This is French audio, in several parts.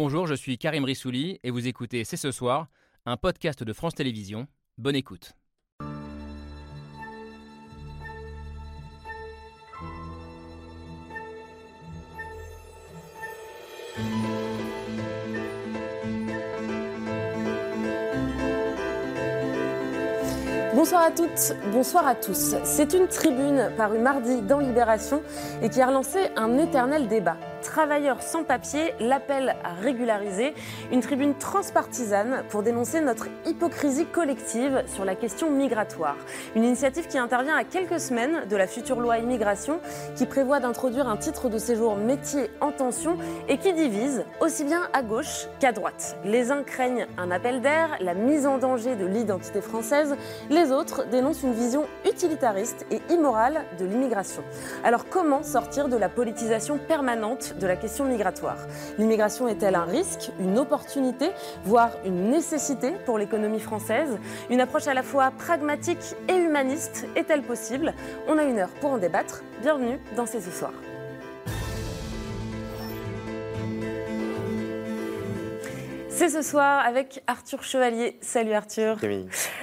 Bonjour, je suis Karim Rissouli et vous écoutez C'est ce soir, un podcast de France Télévisions. Bonne écoute. Bonsoir à toutes, bonsoir à tous. C'est une tribune parue mardi dans Libération et qui a relancé un éternel débat. Travailleurs sans papier, l'appel à régulariser, une tribune transpartisane pour dénoncer notre hypocrisie collective sur la question migratoire. Une initiative qui intervient à quelques semaines de la future loi immigration qui prévoit d'introduire un titre de séjour métier en tension et qui divise aussi bien à gauche qu'à droite. Les uns craignent un appel d'air, la mise en danger de l'identité française, les autres dénoncent une vision utilitariste et immorale de l'immigration. Alors comment sortir de la politisation permanente de la question migratoire. L'immigration est-elle un risque, une opportunité, voire une nécessité pour l'économie française? Une approche à la fois pragmatique et humaniste est-elle possible? On a une heure pour en débattre. Bienvenue dans C'est ce soir. C'est ce soir avec Arthur Chevalier. Salut Arthur.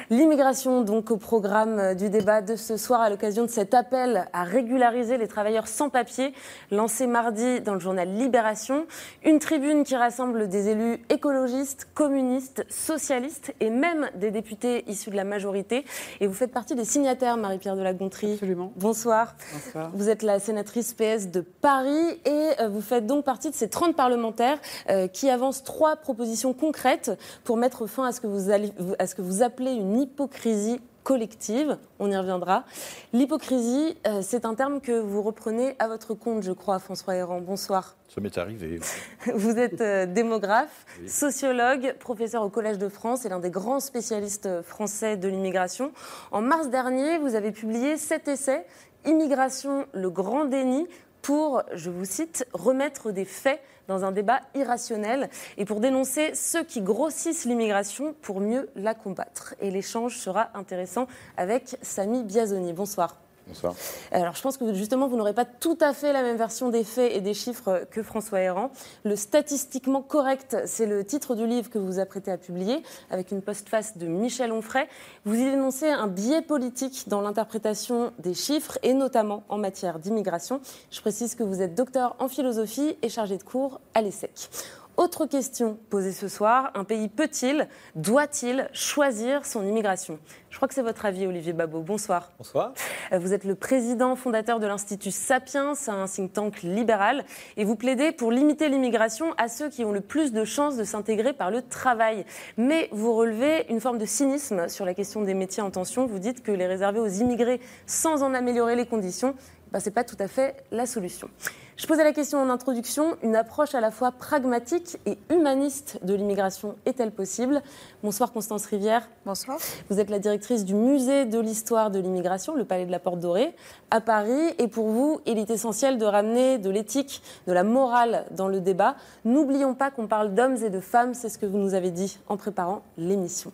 L'immigration donc au programme du débat de ce soir à l'occasion de cet appel à régulariser les travailleurs sans papier lancé mardi dans le journal Libération. Une tribune qui rassemble des élus écologistes, communistes, socialistes et même des députés issus de la majorité. Et vous faites partie des signataires, Marie-Pierre de la Gontrie. Absolument. Bonsoir. Bonsoir. Vous êtes la sénatrice PS de Paris et euh, vous faites donc partie de ces 30 parlementaires euh, qui avancent trois propositions concrètes pour mettre fin à ce que vous, allez, à ce que vous appelez une hypocrisie collective. On y reviendra. L'hypocrisie, euh, c'est un terme que vous reprenez à votre compte, je crois, François Héran. Bonsoir. Ça m'est arrivé. Vous êtes euh, démographe, sociologue, professeur au Collège de France et l'un des grands spécialistes français de l'immigration. En mars dernier, vous avez publié cet essai, Immigration, le grand déni, pour, je vous cite, remettre des faits dans un débat irrationnel et pour dénoncer ceux qui grossissent l'immigration pour mieux la combattre. Et l'échange sera intéressant avec Samy Biazoni. Bonsoir. Bonsoir. Alors, je pense que justement, vous n'aurez pas tout à fait la même version des faits et des chiffres que François Héran. Le statistiquement correct, c'est le titre du livre que vous vous apprêtez à publier, avec une postface de Michel Onfray. Vous y dénoncez un biais politique dans l'interprétation des chiffres, et notamment en matière d'immigration. Je précise que vous êtes docteur en philosophie et chargé de cours à l'ESSEC. Autre question posée ce soir, un pays peut-il, doit-il choisir son immigration? Je crois que c'est votre avis, Olivier Babot. Bonsoir. Bonsoir. Vous êtes le président fondateur de l'Institut Sapiens, un think tank libéral, et vous plaidez pour limiter l'immigration à ceux qui ont le plus de chances de s'intégrer par le travail. Mais vous relevez une forme de cynisme sur la question des métiers en tension. Vous dites que les réserver aux immigrés sans en améliorer les conditions, ben, ce n'est pas tout à fait la solution. Je posais la question en introduction, une approche à la fois pragmatique et humaniste de l'immigration est-elle possible? Bonsoir Constance Rivière. Bonsoir. Vous êtes la directrice du musée de l'histoire de l'immigration, le Palais de la Porte Dorée, à Paris. Et pour vous, il est essentiel de ramener de l'éthique, de la morale dans le débat. N'oublions pas qu'on parle d'hommes et de femmes, c'est ce que vous nous avez dit en préparant l'émission.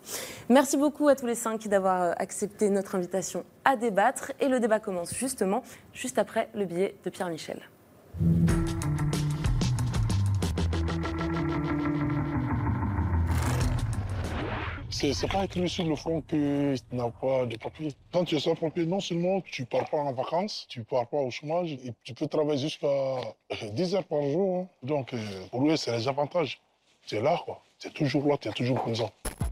Merci beaucoup à tous les cinq d'avoir accepté notre invitation à débattre. Et le débat commence justement juste après le billet de Pierre Michel. C'est pas écrit sur le front que tu n'as pas de papier. Quand tu es sans papier, non seulement tu pars pas en vacances, tu pars pas au chômage, et tu peux travailler jusqu'à 10 heures par jour. Hein. Donc, pour lui, c'est les avantages. Es là, quoi. Tu es toujours là, tu es toujours présent.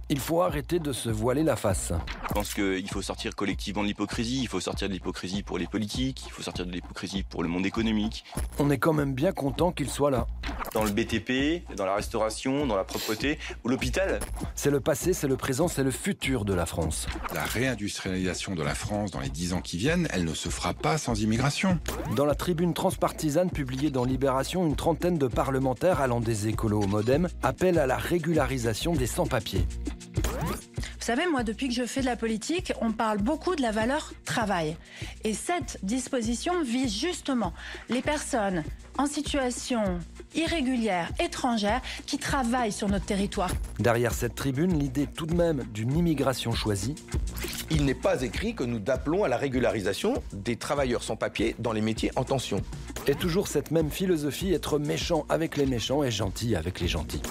Il faut arrêter de se voiler la face. Je pense qu'il faut sortir collectivement de l'hypocrisie, il faut sortir de l'hypocrisie pour les politiques, il faut sortir de l'hypocrisie pour le monde économique. On est quand même bien content qu'il soit là. Dans le BTP, dans la restauration, dans la propreté, ou l'hôpital. C'est le passé, c'est le présent, c'est le futur de la France. La réindustrialisation de la France dans les dix ans qui viennent, elle ne se fera pas sans immigration. Dans la tribune transpartisane publiée dans Libération, une trentaine de parlementaires allant des écolos au modem appellent à la régularisation des sans-papiers. Vous savez, moi, depuis que je fais de la politique, on parle beaucoup de la valeur travail. Et cette disposition vise justement les personnes en situation irrégulière, étrangère, qui travaillent sur notre territoire. Derrière cette tribune, l'idée tout de même d'une immigration choisie. Il n'est pas écrit que nous appelons à la régularisation des travailleurs sans papier dans les métiers en tension. Et toujours cette même philosophie, être méchant avec les méchants et gentil avec les gentils.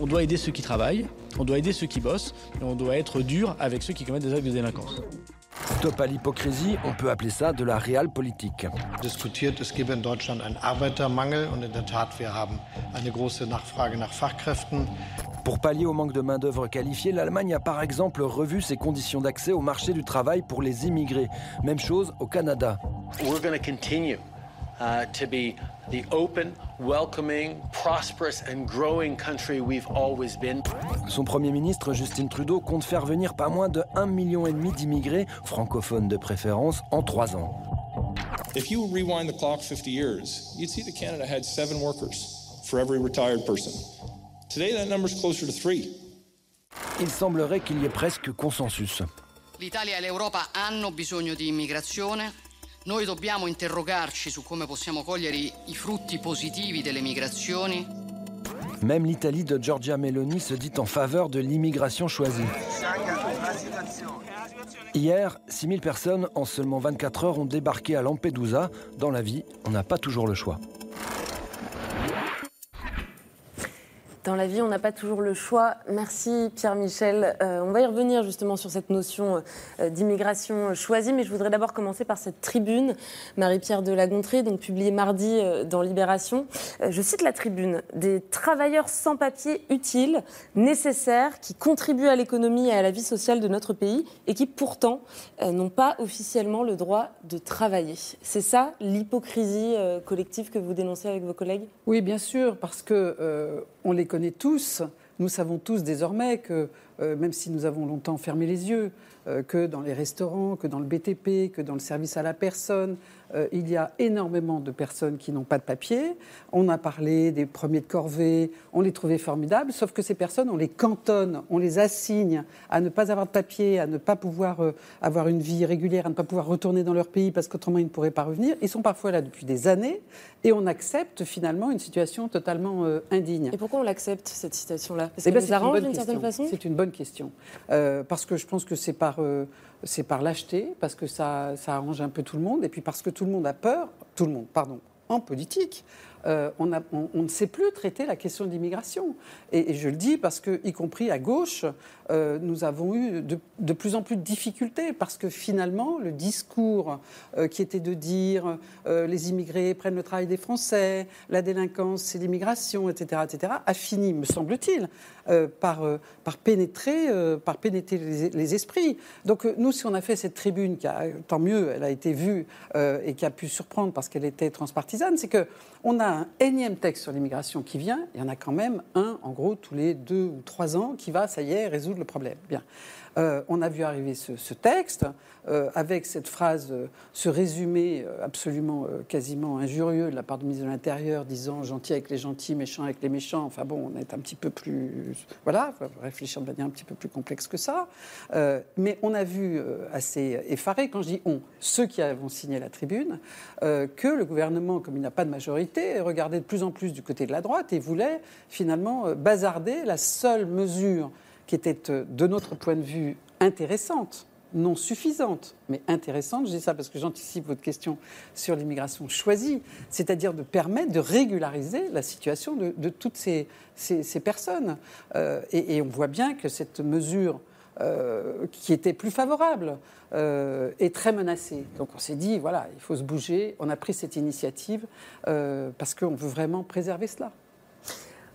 On doit aider ceux qui travaillent, on doit aider ceux qui bossent, et on doit être dur avec ceux qui commettent des actes de délinquance. Stop à l'hypocrisie, on peut appeler ça de la realpolitik. Diskutiert, es gebe in Deutschland einen Arbeitermangel und in der Tat, wir haben eine große Nachfrage nach Fachkräften. Pour pallier au manque de main-d'œuvre qualifiée, l'Allemagne a par exemple revu ses conditions d'accès au marché du travail pour les immigrés. Même chose au Canada. We're going to continue uh, to be the open, welcoming, prosperous and growing country we've always been. Son premier ministre Justin Trudeau compte faire venir pas moins de 1,5 million d'immigrés, francophones de préférence, en trois ans. If you rewind the clock 50 years, you'd see that Canada had seven workers for every retired person. Today, that number's closer to three. Il semblerait qu'il y ait presque consensus. L'Italia e l'Europa hanno bisogno di immigrazione. Noi dobbiamo interrogarci su come possiamo cogliere i, frutti positivi delle migrazioni. Même l'Italie de Giorgia Meloni se dit en faveur de l'immigration choisie. Hier, 6000 personnes en seulement 24 heures ont débarqué à Lampedusa. Dans la vie, on n'a pas toujours le choix. Dans la vie, on n'a pas toujours le choix. Merci Pierre-Michel. Euh, on va y revenir justement sur cette notion euh, d'immigration choisie, mais je voudrais d'abord commencer par cette tribune, Marie-Pierre de Lagontrie, donc publiée mardi euh, dans Libération. Je cite la tribune des travailleurs sans papier utiles, nécessaires, qui contribuent à l'économie et à la vie sociale de notre pays et qui pourtant n'ont pas officiellement le droit de travailler. C'est ça l'hypocrisie collective que vous dénoncez avec vos collègues? Oui, bien sûr, parce que on les connaît tous. Nous savons tous désormais que, euh, même si nous avons longtemps fermé les yeux, euh, que dans les restaurants, que dans le BTP, que dans le service à la personne, euh, il y a énormément de personnes qui n'ont pas de papier. On a parlé des premiers de corvée, on les trouvait formidables, sauf que ces personnes, on les cantonne, on les assigne à ne pas avoir de papier, à ne pas pouvoir avoir une vie régulière, à ne pas pouvoir retourner dans leur pays parce qu'autrement ils ne pourraient pas revenir. Ils sont parfois là depuis des années et on accepte finalement une situation totalement indigne. Et pourquoi on l'accepte, cette situation-là? Parce Eh qu'elle ben, une arrange d'une certaine façon? C'est une bonne question. Euh, parce que je pense que c'est par, euh, par lâcheté, parce que ça, arrange un peu tout le monde, et puis parce que tout le monde a peur, tout le monde, pardon, en politique. euh, on, ne sait plus traiter la question de l'immigration. Et, je le dis parce que, y compris à gauche, nous avons eu de, plus en plus de difficultés parce que finalement, le discours qui était de dire les immigrés prennent le travail des Français, la délinquance, c'est l'immigration, etc., etc., a fini, me semble-t-il, par, euh, par pénétrer, euh, par pénétrer les, esprits. Donc euh, nous, si on a fait cette tribune, qui a, tant mieux, elle a été vue euh, et qui a pu surprendre parce qu'elle était transpartisane, c'est que on a un énième texte sur l'immigration qui vient. Il y en a quand même un, en gros, tous les deux ou trois ans, qui va, ça y est, résoudre le problème. Bien. Euh, on a vu arriver ce, texte euh, avec cette phrase, euh, ce résumé absolument quasiment injurieux de la part du ministre de l'Intérieur disant gentil avec les gentils, méchant avec les méchants. Enfin bon, on est un petit peu plus. Voilà, réfléchir de manière un petit peu plus complexe que ça. Mais on a vu assez effaré, quand je dis on, ceux qui avons signé la tribune, que le gouvernement, comme il n'a pas de majorité, regardait de plus en plus du côté de la droite et voulait finalement bazarder la seule mesure qui était, euh, de notre point de vue, intéressante, non suffisante, mais intéressante. Je dis ça parce que j'anticipe votre question sur l'immigration choisie, c'est-à-dire de permettre de régulariser la situation de, toutes ces, personnes. Euh, et, et on voit bien que cette mesure euh, qui était plus favorable euh, est très menacée. Donc on s'est dit, voilà, il faut se bouger. On a pris cette initiative parce qu'on veut vraiment préserver cela.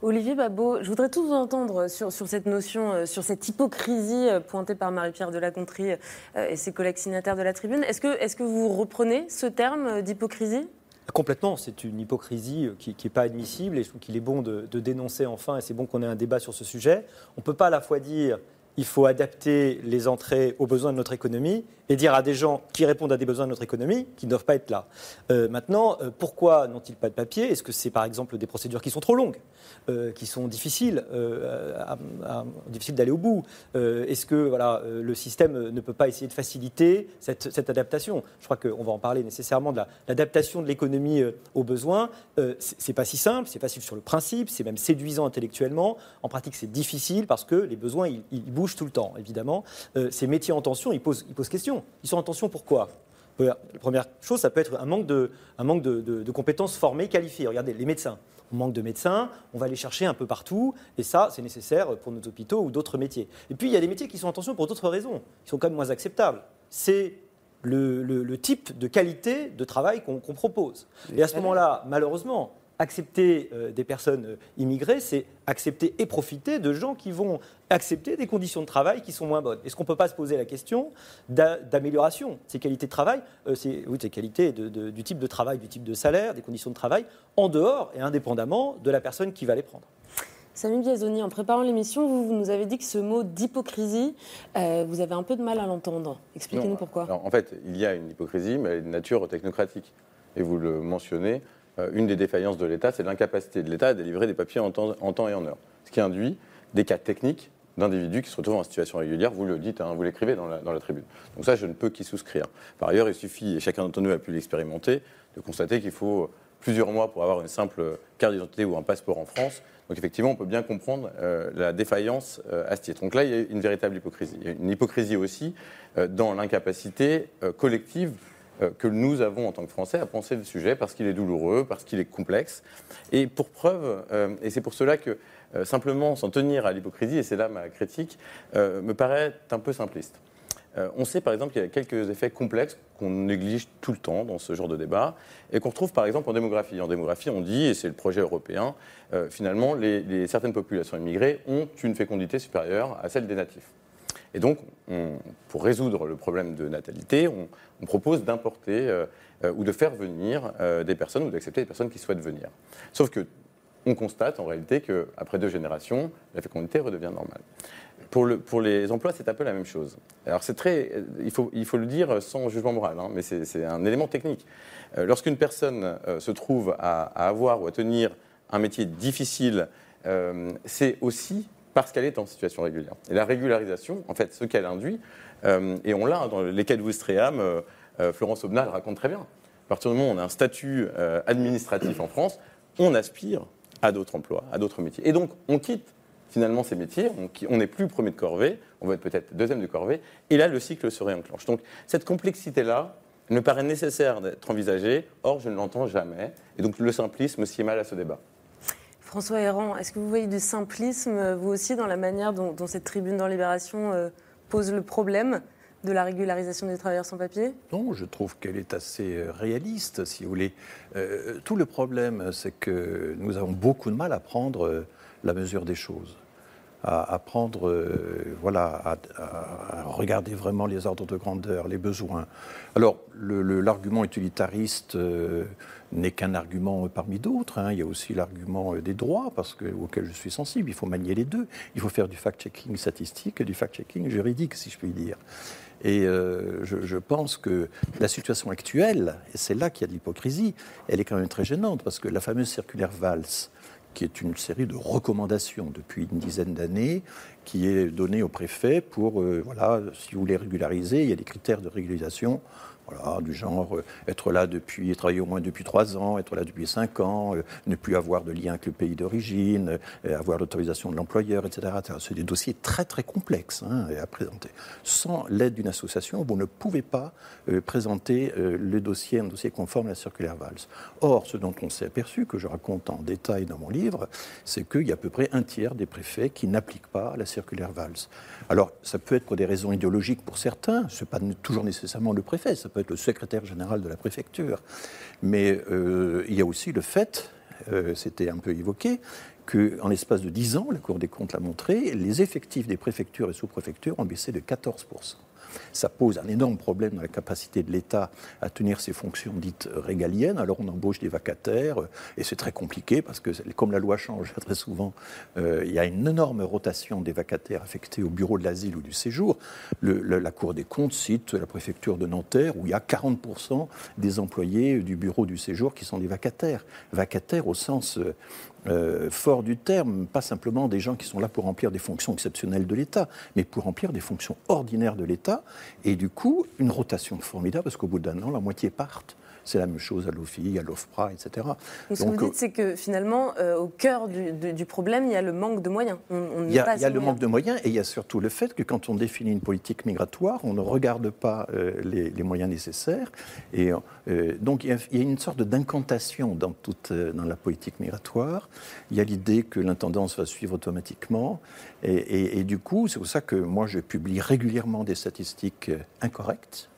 Olivier Babot, je voudrais tout vous entendre sur, cette notion, euh, sur cette hypocrisie euh, pointée par Marie-Pierre de la Gontrie euh, et ses collègues signataires de la tribune. Est-ce que, est que vous reprenez ce terme d'hypocrisie? Complètement, c'est une hypocrisie qui n'est pas admissible et je trouve qu'il est bon de dénoncer enfin, et c'est bon qu'on ait un débat sur ce sujet. On ne peut pas à la fois dire il faut adapter les entrées aux besoins de notre économie et dire à des gens qui répondent à des besoins de notre économie qu'ils ne doivent pas être là. Euh, maintenant, euh, pourquoi n'ont-ils pas de papier? Est-ce que c'est par exemple des procédures qui sont trop longues, euh, qui sont difficiles, difficiles d'aller au bout? Est-ce que voilà, le système ne peut pas essayer de faciliter cette, adaptation? Je crois qu'on va en parler nécessairement de la- l'adaptation de l'économie aux besoins. C'est pas si simple, c'est facile sur le principe, c'est même séduisant intellectuellement. En pratique, c'est difficile parce que les besoins, ils bougent tout le temps, évidemment. Euh, ces métiers en tension, ils posent, ils posent question. Ils sont en tension pourquoi La première chose, ça peut être un manque de, un manque de, de compétences formées, qualifiées. Regardez, les médecins. On manque de médecins, on va les chercher un peu partout, et ça, c'est nécessaire pour nos hôpitaux ou d'autres métiers. Et puis, il y a des métiers qui sont, attention, pour d'autres raisons, qui sont quand même moins acceptables. C'est le, type de qualité de travail qu'on propose. Et à ce moment-là, malheureusement, accepter euh, des personnes euh, immigrées, c'est accepter et profiter de gens qui vont accepter des conditions de travail qui sont moins bonnes. Est-ce qu'on ne peut pas se poser la question d'amélioration de ces qualités de travail, euh, ces, oui, ces qualités du type de travail, du type de salaire, des conditions de travail, en dehors et indépendamment de la personne qui va les prendre? Samy Biazoni, en préparant l'émission, vous, nous avez dit que ce mot d'hypocrisie, vous avez un peu de mal à l'entendre. Expliquez-nous pourquoi. en fait, il y a une hypocrisie, mais elle est de nature technocratique. Et vous le mentionnez, euh, une des défaillances de l'État, c'est l'incapacité de l'État à délivrer des papiers en temps, et en heure. Ce qui induit des cas techniques d'individus qui se retrouvent en situation régulière. Vous le dites, hein, vous l'écrivez dans la, tribune. Donc ça, je ne peux qu'y souscrire. Par ailleurs, il suffit, et chacun d'entre nous a pu l'expérimenter, de constater qu'il faut plusieurs mois pour avoir une simple carte d'identité ou un passeport en France. Donc effectivement, on peut bien comprendre euh, la défaillance euh, à ce titre. Donc là, il y a une véritable hypocrisie. Il y a une hypocrisie aussi dans l'incapacité collective euh, que nous avons en tant que Français à penser le sujet parce qu'il est douloureux, parce qu'il est complexe. Et pour preuve, euh, et c'est pour cela que euh, simplement s'en tenir à l'hypocrisie, et c'est là ma critique, me paraît un peu simpliste. on sait par exemple qu'il y a quelques effets complexes qu'on néglige tout le temps dans ce genre de débat et qu'on retrouve par exemple en démographie. En démographie, on dit, et c'est le projet européen, finalement, les, certaines populations immigrées ont une fécondité supérieure à celle des natifs. Et donc, pour résoudre le problème de natalité, on, propose d'importer euh, euh, ou de faire venir euh, des personnes ou d'accepter des personnes qui souhaitent venir. Sauf que on constate en réalité qu'après deux générations, la fécondité redevient normale. Pour, le, pour les emplois, c'est un peu la même chose. Alors c'est très, il faut, le dire sans jugement moral, hein, mais c'est un élément technique. Lorsqu'une personne se trouve à, avoir ou à tenir un métier difficile, c'est aussi parce qu'elle est en situation régulière. Et la régularisation, en fait, ce qu'elle induit, euh, et on l'a hein, dans les cas de Wistreham, euh, euh, Florence Aubenas le raconte très bien. À partir du moment où on a un statut administratif en France, on aspire à d'autres emplois, à d'autres métiers. Et donc, on quitte finalement ces métiers, on n'est plus premier de corvée, on va être peut-être deuxième de corvée, et là, le cycle se réenclenche. Donc, cette complexité-là, me paraît nécessaire d'être envisagée, or je ne l'entends jamais, et donc le simplisme est mal à ce débat. François Héran, est-ce que vous voyez du simplisme, vous aussi, dans la manière dont, cette tribune dans Libération euh, pose le problème de la régularisation des travailleurs sans papier? Non, je trouve qu'elle est assez euh, réaliste, si vous voulez. Euh, tout le problème, c'est que nous avons beaucoup de mal à prendre la mesure des choses à, prendre, euh, voilà, à, regarder vraiment les ordres de grandeur, les besoins. Alors, l'argument utilitariste euh, n'est qu'un argument parmi d'autres. Hein. Il y a aussi l'argument euh, des droits, auquel je suis sensible. Il faut manier les deux. Il faut faire du fact-checking statistique et du fact-checking juridique, si je puis dire. Et je, je, pense que la situation actuelle, et c'est là qu'il y a de l'hypocrisie, elle est quand même très gênante, parce que la fameuse circulaire Valls, qui est une série de recommandations depuis une dizaine d'années, qui est donnée au préfet pour, euh, voilà, si vous voulez régulariser, il y a des critères de régularisation voilà, du genre euh, être là depuis, travailler au moins depuis trois ans, être là depuis cinq ans, euh, ne plus avoir de lien avec le pays d'origine, euh, avoir l'autorisation de l'employeur, etc. C'est des dossiers très très complexes hein, à présenter. Sans l'aide d'une association, vous ne pouvez pas présenter le dossier, un dossier conforme à la circulaire Valls. Or, ce dont on s'est aperçu, que je raconte en détail dans mon livre, c'est qu'il y a à peu près un tiers des préfets qui n'appliquent pas la circulaire Valls. Alors, ça peut être pour des raisons idéologiques pour certains, ce n'est pas toujours nécessairement le préfet, ça peut être le secrétaire général de la préfecture. Mais euh, il y a aussi le fait, euh, c'était un peu évoqué, qu'en l'espace de 10 ans, la Cour des comptes l'a montré, les effectifs des préfectures et sous-préfectures ont baissé de 14 ça pose un énorme problème dans la capacité de l'État à tenir ses fonctions dites régaliennes. Alors on embauche des vacataires euh, et c'est très compliqué parce que comme la loi change très souvent, euh, il y a une énorme rotation des vacataires affectés au bureau de l'asile ou du séjour. la Cour des comptes cite la préfecture de Nanterre où il y a 40% des employés du bureau du séjour qui sont des vacataires. Vacataires au sens euh, fort du terme, pas simplement des gens qui sont là pour remplir des fonctions exceptionnelles de l'État, mais pour remplir des fonctions ordinaires de l'État. Et du coup, une rotation formidable, parce qu'au bout d'un an, la moitié partent. C'est la même chose à l'OFI, à l'OFPRA, etc. Donc, ce que vous dites, c'est que finalement, euh, au cœur du, problème, il y a le manque de moyens. Il y a, le manque de moyens et il y a surtout le fait que quand on définit une politique migratoire, on ne regarde pas euh, les, moyens nécessaires. Et euh, donc il y, a, une sorte d'incantation dans, toute, dans la politique migratoire. Il y a l'idée que l'intendance va suivre automatiquement. Et, et du coup, c'est pour ça que moi, je publie régulièrement des statistiques incorrectes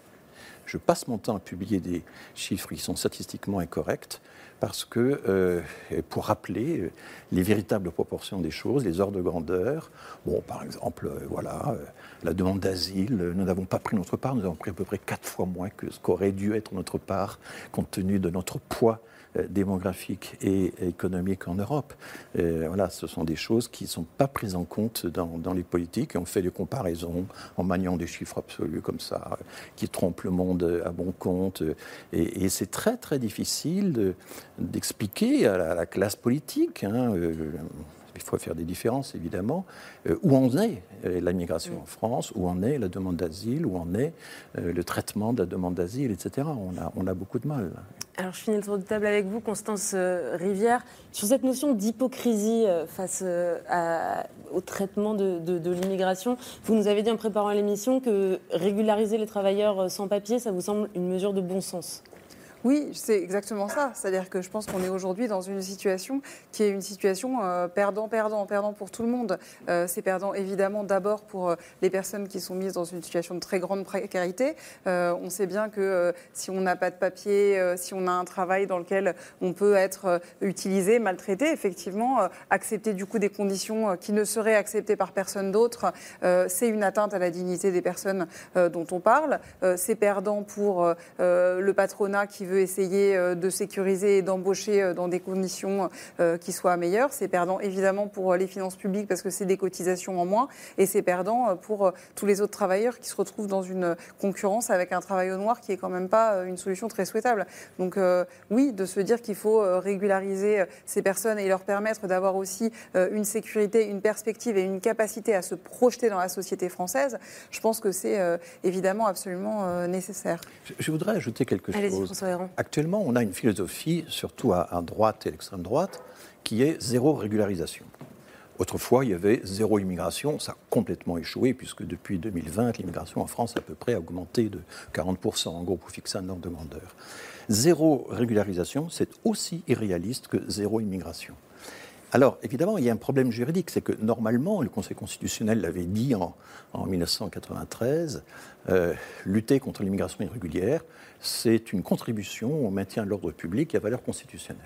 je passe mon temps à publier des chiffres qui sont statistiquement incorrects parce que, euh, pour rappeler euh, les véritables proportions des choses, les ordres de grandeur, bon, par exemple, euh, voilà, la demande d'asile, nous n'avons pas pris notre part, nous avons pris à peu près quatre fois moins que ce qu'aurait dû être notre part, compte tenu de notre poids démographique et économique en Europe. voilà, ce sont des choses qui ne sont pas prises en compte dans, les politiques. on fait des comparaisons en maniant des chiffres absolus comme ça, qui trompent le monde à bon compte. Et, c'est très très difficile d'expliquer à, la classe politique. Hein, euh, il faut faire des différences, évidemment. Euh, où en est euh, la migration en France? Où en est la demande d'asile? Où en est euh, le traitement de la demande d'asile, etc. On a, beaucoup de mal. Alors, je finis le tour de table avec vous, Constance Rivière, sur cette notion d'hypocrisie face au traitement de, de l'immigration. Vous nous avez dit en préparant l'émission que régulariser les travailleurs sans papier, ça vous semble une mesure de bon sens. Oui, c'est exactement ça. C'est-à-dire que je pense qu'on est aujourd'hui dans une situation qui est une situation perdant-perdant, euh, perdant pour tout le monde. Euh, c'est perdant évidemment d'abord pour euh, les personnes qui sont mises dans une situation de très grande précarité. on sait bien que si on n'a pas de papier, si on a un travail dans lequel on peut être utilisé, maltraité, effectivement, accepter du coup des conditions qui ne seraient acceptées par personne d'autre, c'est une atteinte à la dignité des personnes dont on parle. c'est perdant pour le patronat qui veut essayer euh, de sécuriser et d'embaucher euh, dans des conditions euh, qui soient meilleures. C'est perdant évidemment pour les finances publiques parce que c'est des cotisations en moins et c'est perdant pour tous les autres travailleurs qui se retrouvent dans une concurrence avec un travail au noir qui est quand même pas une solution très souhaitable. Donc oui, de se dire qu'il faut régulariser ces personnes et leur permettre d'avoir aussi une sécurité, une perspective et une capacité à se projeter dans la société française, je pense que c'est évidemment absolument nécessaire. Je, voudrais ajouter quelque chose. Actuellement, on a une philosophie, surtout à, droite et l'extrême droite, qui est zéro régularisation. Autrefois, il y avait zéro immigration. Ça a complètement échoué, puisque depuis 2020, l'immigration en France a à peu près augmenté de 40%, en gros, pour fixer un nombre de demandeurs. Zéro régularisation, c'est aussi irréaliste que zéro immigration. Alors, évidemment, il y a un problème juridique, c'est que normalement, le Conseil constitutionnel l'avait dit en, 1993, euh, lutter contre l'immigration irrégulière, c'est une contribution au maintien de l'ordre public et à valeur constitutionnelle.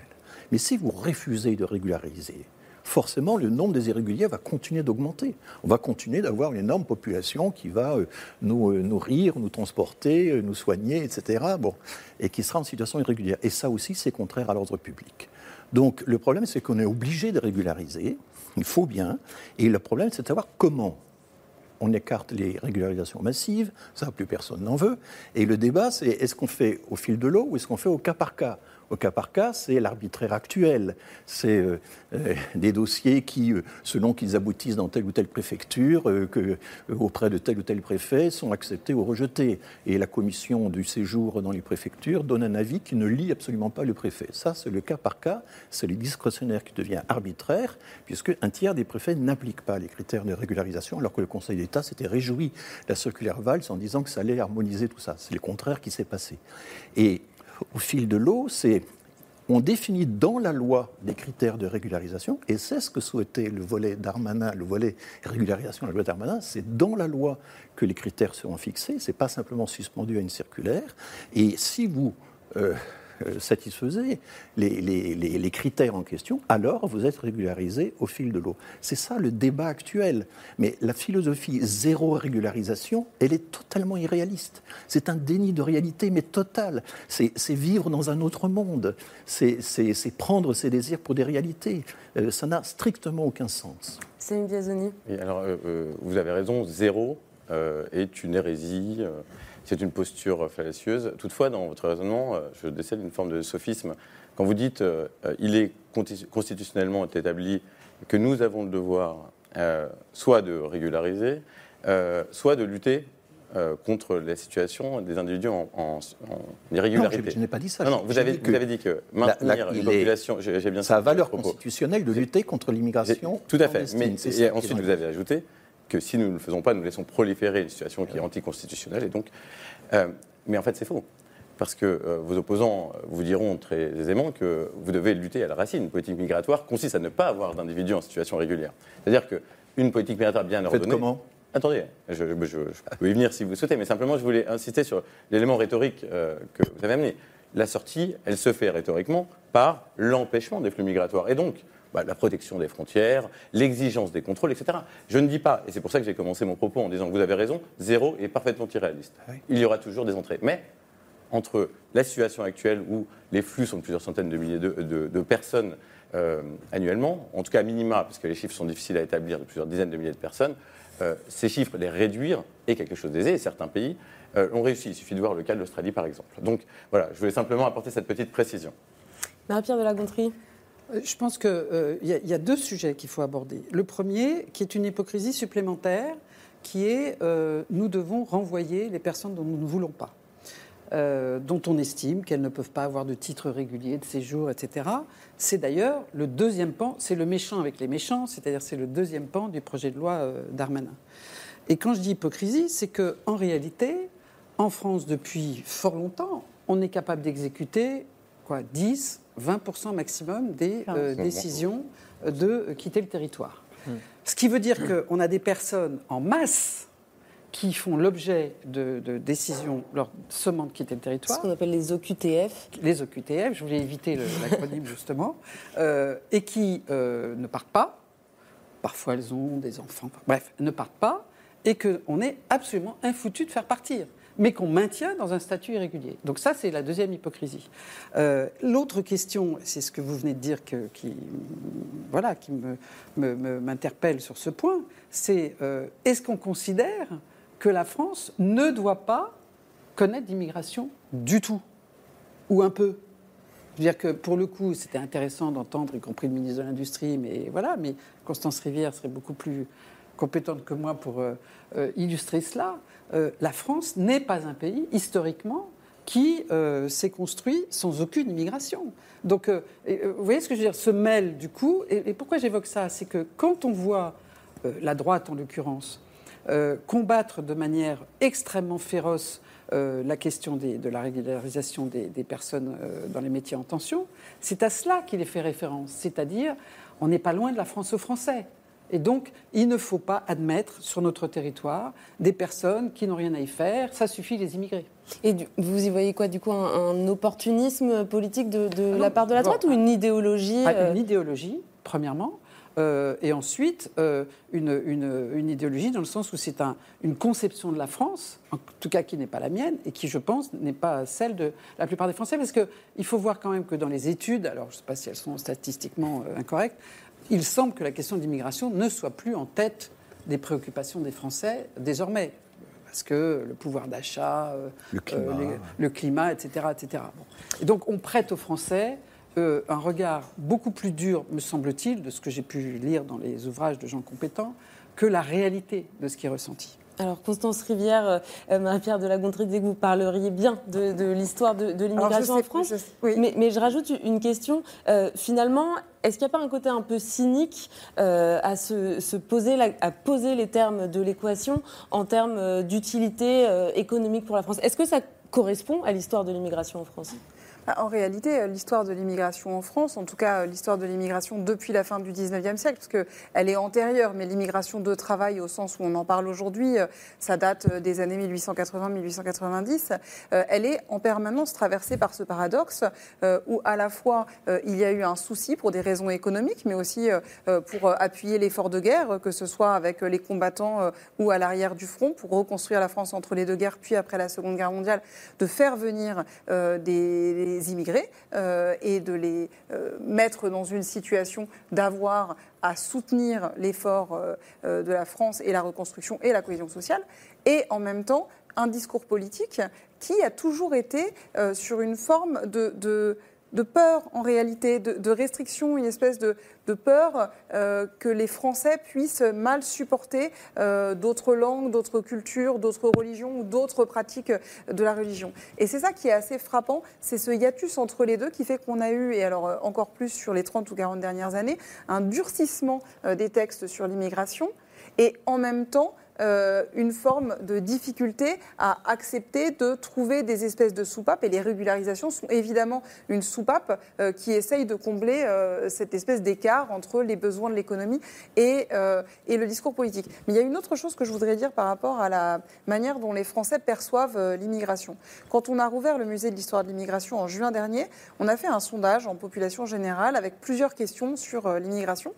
Mais si vous refusez de régulariser, forcément, le nombre des irréguliers va continuer d'augmenter. On va continuer d'avoir une énorme population qui va euh, nous euh, nourrir, nous transporter, nous soigner, etc. Bon, et qui sera en situation irrégulière. Et ça aussi, c'est contraire à l'ordre public. Donc le problème, c'est qu'on est obligé de régulariser, il faut bien, et le problème, c'est de savoir comment. On écarte les régularisations massives, ça, plus personne n'en veut. Et le débat, c'est est-ce qu'on fait au fil de l'eau ou est-ce qu'on fait au cas par cas? Au cas par cas, c'est l'arbitraire actuel. C'est euh, euh, des dossiers qui, euh, selon qu'ils aboutissent dans telle ou telle préfecture, auprès de tel ou tel préfet, sont acceptés ou rejetés. Et la commission du séjour dans les préfectures donne un avis qui ne lie absolument pas le préfet. Ça, c'est le cas par cas. C'est le discrétionnaire qui devient arbitraire, puisque un tiers des préfets n'appliquent pas les critères de régularisation, alors que le Conseil d'État s'était réjoui de la circulaire Valls en disant que ça allait harmoniser tout ça. C'est le contraire qui s'est passé. Et au fil de l'eau, c'est on définit dans la loi des critères de régularisation, et c'est ce que souhaitait le volet Darmanin, le volet régularisation de la loi Darmanin, c'est dans la loi que les critères seront fixés, c'est pas simplement suspendu à une circulaire. Et si vous euh, satisfaisez les, les, critères en question, alors vous êtes régularisé au fil de l'eau. C'est ça le débat actuel. Mais la philosophie zéro régularisation, elle est totalement irréaliste. C'est un déni de réalité, mais total. C'est vivre dans un autre monde. C'est prendre ses désirs pour des réalités. Euh, ça n'a strictement aucun sens. C'est une biaisonnie. alors, euh, vous avez raison, zéro est une hérésie c'est une posture fallacieuse. Toutefois, dans votre raisonnement, euh, je décèle une forme de sophisme. Quand vous dites euh, il est constitutionnellement établi que nous avons le devoir euh, soit de régulariser, soit de lutter euh, contre la situation des individus en, en- en irrégularité. Non, je- je n'ai pas dit ça. Non, non, vous avez, dit vous que avez dit que la- maintenir la- une population, j'ai bien Ça a saisi valeur constitutionnelle de lutter contre l'immigration. Tout à fait. Mais et ensuite, vous avez ajouté que si nous ne le faisons pas, nous laissons proliférer une situation qui est anticonstitutionnelle. Et donc, euh, mais en fait, c'est faux. Parce que euh, vos opposants vous diront très aisément que vous devez lutter à la racine. Une politique migratoire consiste à ne pas avoir d'individus en situation régulière. C'est-à-dire qu'une politique migratoire bien Faites ordonnée. comment? Attendez, je, je- je- je peux y venir si vous le souhaitez, mais simplement, je voulais insister sur l'élément rhétorique euh, que vous avez amené. La sortie, elle se fait rhétoriquement par l'empêchement des flux migratoires. Et donc, bah, la protection des frontières, l'exigence des contrôles, etc. Je ne dis pas, et c'est pour ça que j'ai commencé mon propos en disant que vous avez raison, zéro est parfaitement irréaliste. Il y aura toujours des entrées. Mais entre la situation actuelle où les flux sont de plusieurs centaines de milliers de, de- de personnes euh, annuellement, en tout cas à minima, parce que les chiffres sont difficiles à établir, de plusieurs dizaines de milliers de personnes, euh, ces chiffres, les réduire est quelque chose d'aisé, et certains pays euh, l'ont réussi. Il suffit de voir le cas de l'Australie, par exemple. Donc voilà, je voulais simplement apporter cette petite précision. Marie-Pierre de la Gontrie Je pense qu'il y, y a deux sujets qu'il faut aborder. Le premier, qui est une hypocrisie supplémentaire, qui est euh, nous devons renvoyer les personnes dont nous ne voulons pas, euh, dont on estime qu'elles ne peuvent pas avoir de titre régulier, de séjour, etc. C'est d'ailleurs le deuxième pan, c'est le méchant avec les méchants, c'est-à-dire c'est le deuxième pan du projet de loi euh, Darmanin. Et quand je dis hypocrisie, c'est que en réalité, en France, depuis fort longtemps, on est capable d'exécuter quoi, 10, 20% maximum des euh, décisions euh, de euh, quitter le territoire. Ce qui veut dire qu'on a des personnes en masse qui font l'objet de, de décisions leur sommant de quitter le territoire. Ce qu'on appelle les OQTF. Les OQTF, je voulais éviter le- l'acronyme justement, euh, et qui euh, ne partent pas. Parfois elles ont des enfants, bref, ne partent pas, et qu'on est absolument infoutu de faire partir, mais qu'on maintient dans un statut irrégulier. Donc ça, c'est la deuxième hypocrisie. Euh, L'autre question, c'est ce que vous venez de dire qui, voilà, qui me- me- me- m'interpelle sur ce point, c'est euh, est-ce qu'on considère que la France ne doit pas connaître d'immigration du tout? Ou un peu? Je veux dire que pour le coup, c'était intéressant d'entendre, y compris le ministre de l'Industrie, mais voilà, mais Constance Rivière serait beaucoup plus compétente que moi pour euh, illustrer cela. Euh, la France n'est pas un pays, historiquement, qui euh, s'est construit sans aucune immigration. Donc, euh, vous voyez ce que je veux dire Se mêle du coup, et, pourquoi j'évoque ça C'est que quand on voit la droite, en l'occurrence, combattre de manière extrêmement féroce la question de la régularisation des, personnes dans les métiers en tension, c'est à cela qu'il est fait référence. C'est-à-dire, on n'est pas loin de la France aux Français. Et donc, il ne faut pas admettre sur notre territoire des personnes qui n'ont rien à y faire. Ça suffit les immigrés. Et du- vous y voyez quoi, du coup, un, un opportunisme politique de, de Ah non, la part de la bon, droite ou une idéologie Ah, euh, Une idéologie, premièrement. euh, et ensuite, euh, une, une- une idéologie dans le sens où c'est un- une conception de la France, en tout cas qui n'est pas la mienne, et qui, je pense, n'est pas celle de la plupart des Français. Parce qu'il faut voir quand même que dans les études, alors je ne sais pas si elles sont statistiquement incorrectes, il semble que la question de l'immigration ne soit plus en tête des préoccupations des Français désormais. Parce que le pouvoir d'achat, euh, Le climat. les- le climat, etc. etc. Bon. Et donc on prête aux Français euh, un regard beaucoup plus dur, me semble-t-il, de ce que j'ai pu lire dans les ouvrages de gens compétents, que la réalité de ce qui est ressenti. Alors, Constance Rivière, euh, euh, Marie-Pierre de la Gontrie disait que vous parleriez bien de, de l'histoire de, de l'immigration en France. je sais- mais, mais je rajoute une question. Euh, finalement, est-ce qu'il n'y a pas un côté un peu cynique euh, à se, se poser, les termes de l'équation en termes euh, d'utilité euh, économique pour la France? Est-ce que ça correspond à l'histoire de l'immigration en France? En réalité, euh, l'histoire de l'immigration en France, en tout cas euh, l'histoire de l'immigration depuis la fin du 19e siècle, parce qu'elle est antérieure, mais l'immigration de travail au sens où on en parle aujourd'hui, euh, ça date des années 1880-1890, euh, elle est en permanence traversée par ce paradoxe où à la fois il y a eu un souci pour des raisons économiques, mais aussi pour appuyer l'effort de guerre, que ce soit avec les combattants ou à l'arrière du front, pour reconstruire la France entre les deux guerres, puis après la Seconde Guerre mondiale, de faire venir des, immigrés euh, et de les euh, mettre dans une situation d'avoir à soutenir l'effort euh, de la France et la reconstruction et la cohésion sociale, et en même temps un discours politique qui a toujours été sur une forme de de peur en réalité, de, restriction, une espèce de, peur euh, que les Français puissent mal supporter euh, d'autres langues, d'autres cultures, d'autres religions ou d'autres pratiques de la religion. Et c'est ça qui est assez frappant, c'est ce hiatus entre les deux qui fait qu'on a eu, et alors euh, encore plus sur les 30 ou 40 dernières années, un durcissement des textes sur l'immigration et en même temps euh, une forme de difficulté à accepter de trouver des espèces de soupapes. Et les régularisations sont évidemment une soupape euh, qui essaye de combler euh, cette espèce d'écart entre les besoins de l'économie et, le discours politique. Mais il y a une autre chose que je voudrais dire par rapport à la manière dont les Français perçoivent l'immigration. Quand on a rouvert le musée de l'histoire de l'immigration en juin dernier, on a fait un sondage en population générale avec plusieurs questions sur l'immigration.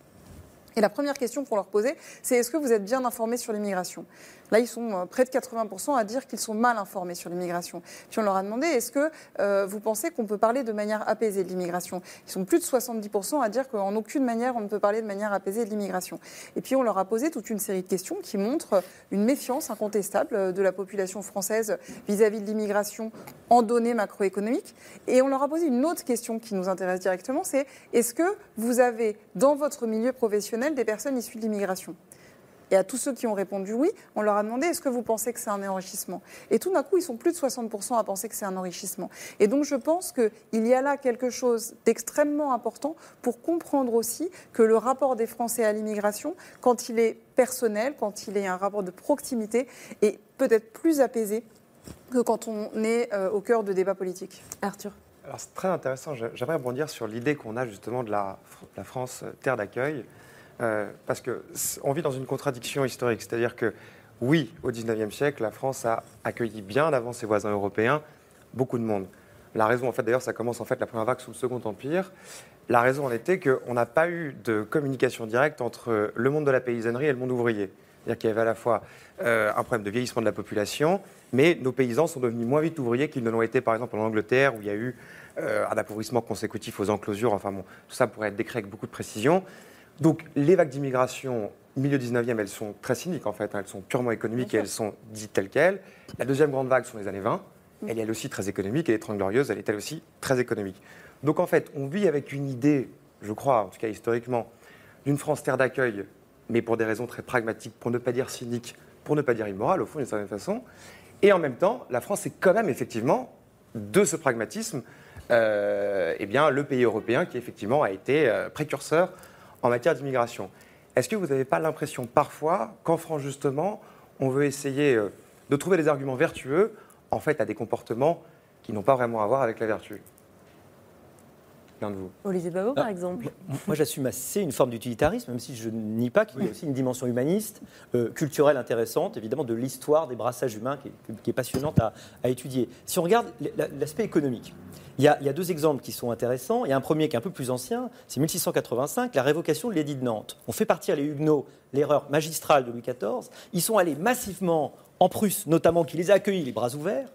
Et la première question qu'on leur posait, c'est est-ce que vous êtes bien informés sur l'immigration? Là, ils sont euh, près de 80% à dire qu'ils sont mal informés sur l'immigration. Puis on leur a demandé est-ce que euh, vous pensez qu'on peut parler de manière apaisée de l'immigration? Ils sont plus de 70% à dire qu'en aucune manière on ne peut parler de manière apaisée de l'immigration. Et puis on leur a posé toute une série de questions qui montrent une méfiance incontestable euh, de la population française vis-à-vis de l'immigration en données macroéconomiques. Et on leur a posé une autre question qui nous intéresse directement, c'est est-ce que vous avez dans votre milieu professionnel des personnes issues de l'immigration? Et à tous ceux qui ont répondu oui, on leur a demandé est-ce que vous pensez que c'est un enrichissement? Et tout d'un coup, ils sont plus de 60% à penser que c'est un enrichissement. Et donc je pense qu'il y a là quelque chose d'extrêmement important pour comprendre aussi que le rapport des Français à l'immigration, quand il est personnel, quand il est un rapport de proximité, est peut-être plus apaisé que quand on est euh, au cœur de débats politiques. Arthur alors c'est très intéressant. J'aimerais rebondir sur l'idée qu'on a justement de la, la France euh, terre d'accueil. Euh, parce qu'on vit dans une contradiction historique. C'est-à-dire que, oui, au XIXe siècle, la France a accueilli bien avant ses voisins européens beaucoup de monde. La raison, en fait, d'ailleurs, ça commence en fait la première vague sous le Second Empire. La raison en était qu'on n'a pas eu de communication directe entre le monde de la paysannerie et le monde ouvrier. C'est-à-dire qu'il y avait à la fois euh, un problème de vieillissement de la population, mais nos paysans sont devenus moins vite ouvriers qu'ils ne l'ont été, par exemple, en Angleterre, où il y a eu euh, un appauvrissement consécutif aux enclosures. Enfin bon, tout ça pourrait être décrit avec beaucoup de précision. Donc les vagues d'immigration milieu 19e, elles sont très cyniques en fait, hein. elles sont purement économiques et elles sont dites telles quelles. La deuxième grande vague sont les années 20, elle est elle aussi très économique et les 30 glorieuses, elle est elle aussi très économique. Donc en fait, on vit avec une idée, je crois, en tout cas historiquement, d'une France terre d'accueil, mais pour des raisons très pragmatiques, pour ne pas dire cyniques, pour ne pas dire immorales au fond d'une certaine façon. Et en même temps, la France est quand même effectivement de ce pragmatisme, euh, eh bien, le pays européen qui effectivement a été euh, précurseur en matière d'immigration. Est-ce que vous n'avez pas l'impression parfois qu'en France, justement, on veut essayer euh, de trouver des arguments vertueux, en fait, à des comportements qui n'ont pas vraiment à voir avec la vertu? L'un de vous. Olivier Babot, Ah. par exemple. Moi, j'assume assez une forme d'utilitarisme, même si je nie pas qu'il y a aussi une dimension humaniste, euh, culturelle intéressante, évidemment, de l'histoire des brassages humains qui est, qui est passionnante à, à étudier. Si on regarde l'aspect économique, il y, a, il y a deux exemples qui sont intéressants. Il y a un premier qui est un peu plus ancien, c'est 1685, la révocation de l'édit de Nantes. On fait partir les Huguenots, l'erreur magistrale de Louis XIV. Ils sont allés massivement en Prusse, notamment, qui les a accueillis les bras ouverts.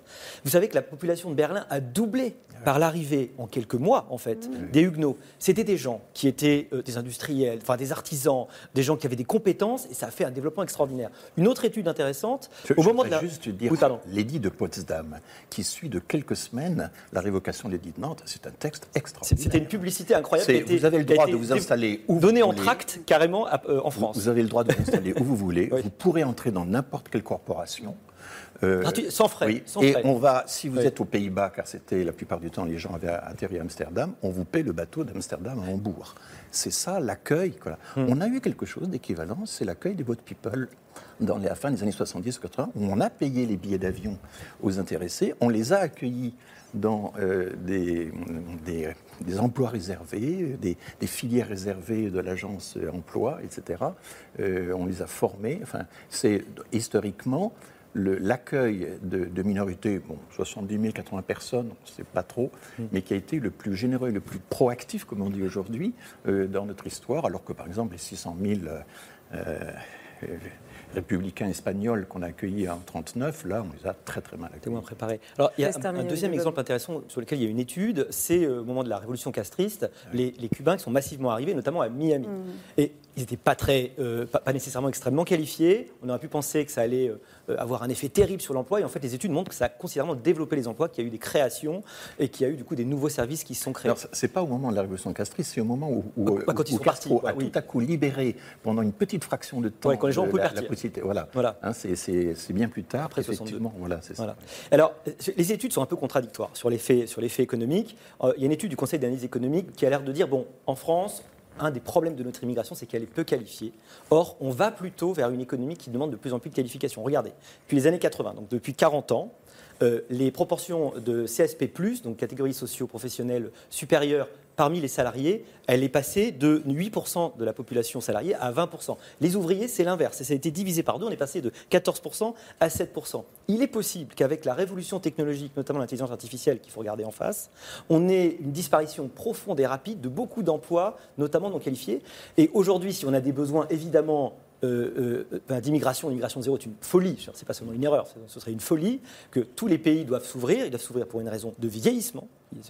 Vous savez que la population de Berlin a doublé par l'arrivée, en quelques mois, en fait, des Huguenots. C'était des gens qui étaient euh, des industriels, enfin des artisans, des gens qui avaient des compétences, et ça a fait un développement extraordinaire. Une autre étude intéressante, Je, au je moment de la... juste dire, Oui, l'édit de Potsdam, qui suit de quelques semaines la révocation de l'édit de Nantes, c'est un texte extraordinaire. C'était une publicité incroyable. Vous avez le droit de vous installer où vous Donné en tract, carrément, à- euh, en France. Vous, vous avez le droit de vous installer où vous voulez. Vous pourrez entrer dans n'importe quelle corporation. Euh, Gratuit- sans frais, oui. sans et frais. on va, si vous Oui. êtes aux Pays-Bas, car c'était la plupart du temps les gens avaient atterri à Amsterdam, on vous paie le bateau d'Amsterdam à Hambourg. C'est ça l'accueil. voilà. Hmm. On a eu quelque chose d'équivalent, c'est l'accueil des boat people dans la fin des années 70-80, où on a payé les billets d'avion aux intéressés, on les a accueillis dans euh, des, des- des emplois réservés, des, des filières réservées de l'agence emploi, etc. Euh, on les a formés. Enfin, c'est historiquement l'accueil de, de minorités, bon, 70 000, 80 personnes, c'est pas trop, mais qui a été le plus généreux et le plus proactif, comme on dit aujourd'hui, euh, dans notre histoire, alors que par exemple les 600 000 euh, républicains espagnols qu'on a accueillis en 39, là, on les a très très mal accueillis. moins préparés. Alors, il y a un, deuxième exemple intéressant sur lequel il y a une étude, c'est euh, au moment de la révolution castriste, les, les Cubains qui sont massivement arrivés, notamment à Miami. Mm. Et ils n'étaient pas, très, euh, pas, pas nécessairement extrêmement qualifiés. On aurait pu penser que ça allait euh, avoir un effet terrible sur l'emploi. Et en fait, les études montrent que ça a considérablement développé les emplois, qu'il y a eu des créations et qu'il y a eu du coup des nouveaux services qui se sont créés. Alors, c'est pas au moment de la révolution castriste, c'est au moment où, où, Bah, quand ils sont partis, quoi, a oui. tout à coup libéré pendant une petite fraction de temps Ouais, quand les gens ont euh, pu la, partir. la possibilité. Voilà. Voilà. Hein, c'est- bien plus tard. Après 62. effectivement. Voilà, ça. Voilà. Alors, euh, les études sont un peu contradictoires sur les faits, sur les faits économiques. Euh, il y a une étude du Conseil d'analyse économique qui a l'air de dire bon, en France, un des problèmes de notre immigration, c'est qu'elle est peu qualifiée. Or, on va plutôt vers une économie qui demande de plus en plus de qualification. Regardez, depuis les années 80, donc depuis 40 ans, euh, les proportions de CSP+, donc catégories socio-professionnelles supérieures parmi les salariés, elle est passée de 8% de la population salariée à 20%. Les ouvriers, c'est l'inverse. Ça a été divisé par deux. On est passé de 14% à 7%. Il est possible qu'avec la révolution technologique, notamment l'intelligence artificielle qu'il faut regarder en face, on ait une disparition profonde et rapide de beaucoup d'emplois, notamment non qualifiés. Et aujourd'hui, si on a des besoins évidemment euh, euh, d'immigration, l'immigration zéro est une folie, Ce n'est pas seulement une erreur, ce- serait une folie, que tous les pays doivent s'ouvrir, ils doivent s'ouvrir pour une raison de vieillissement,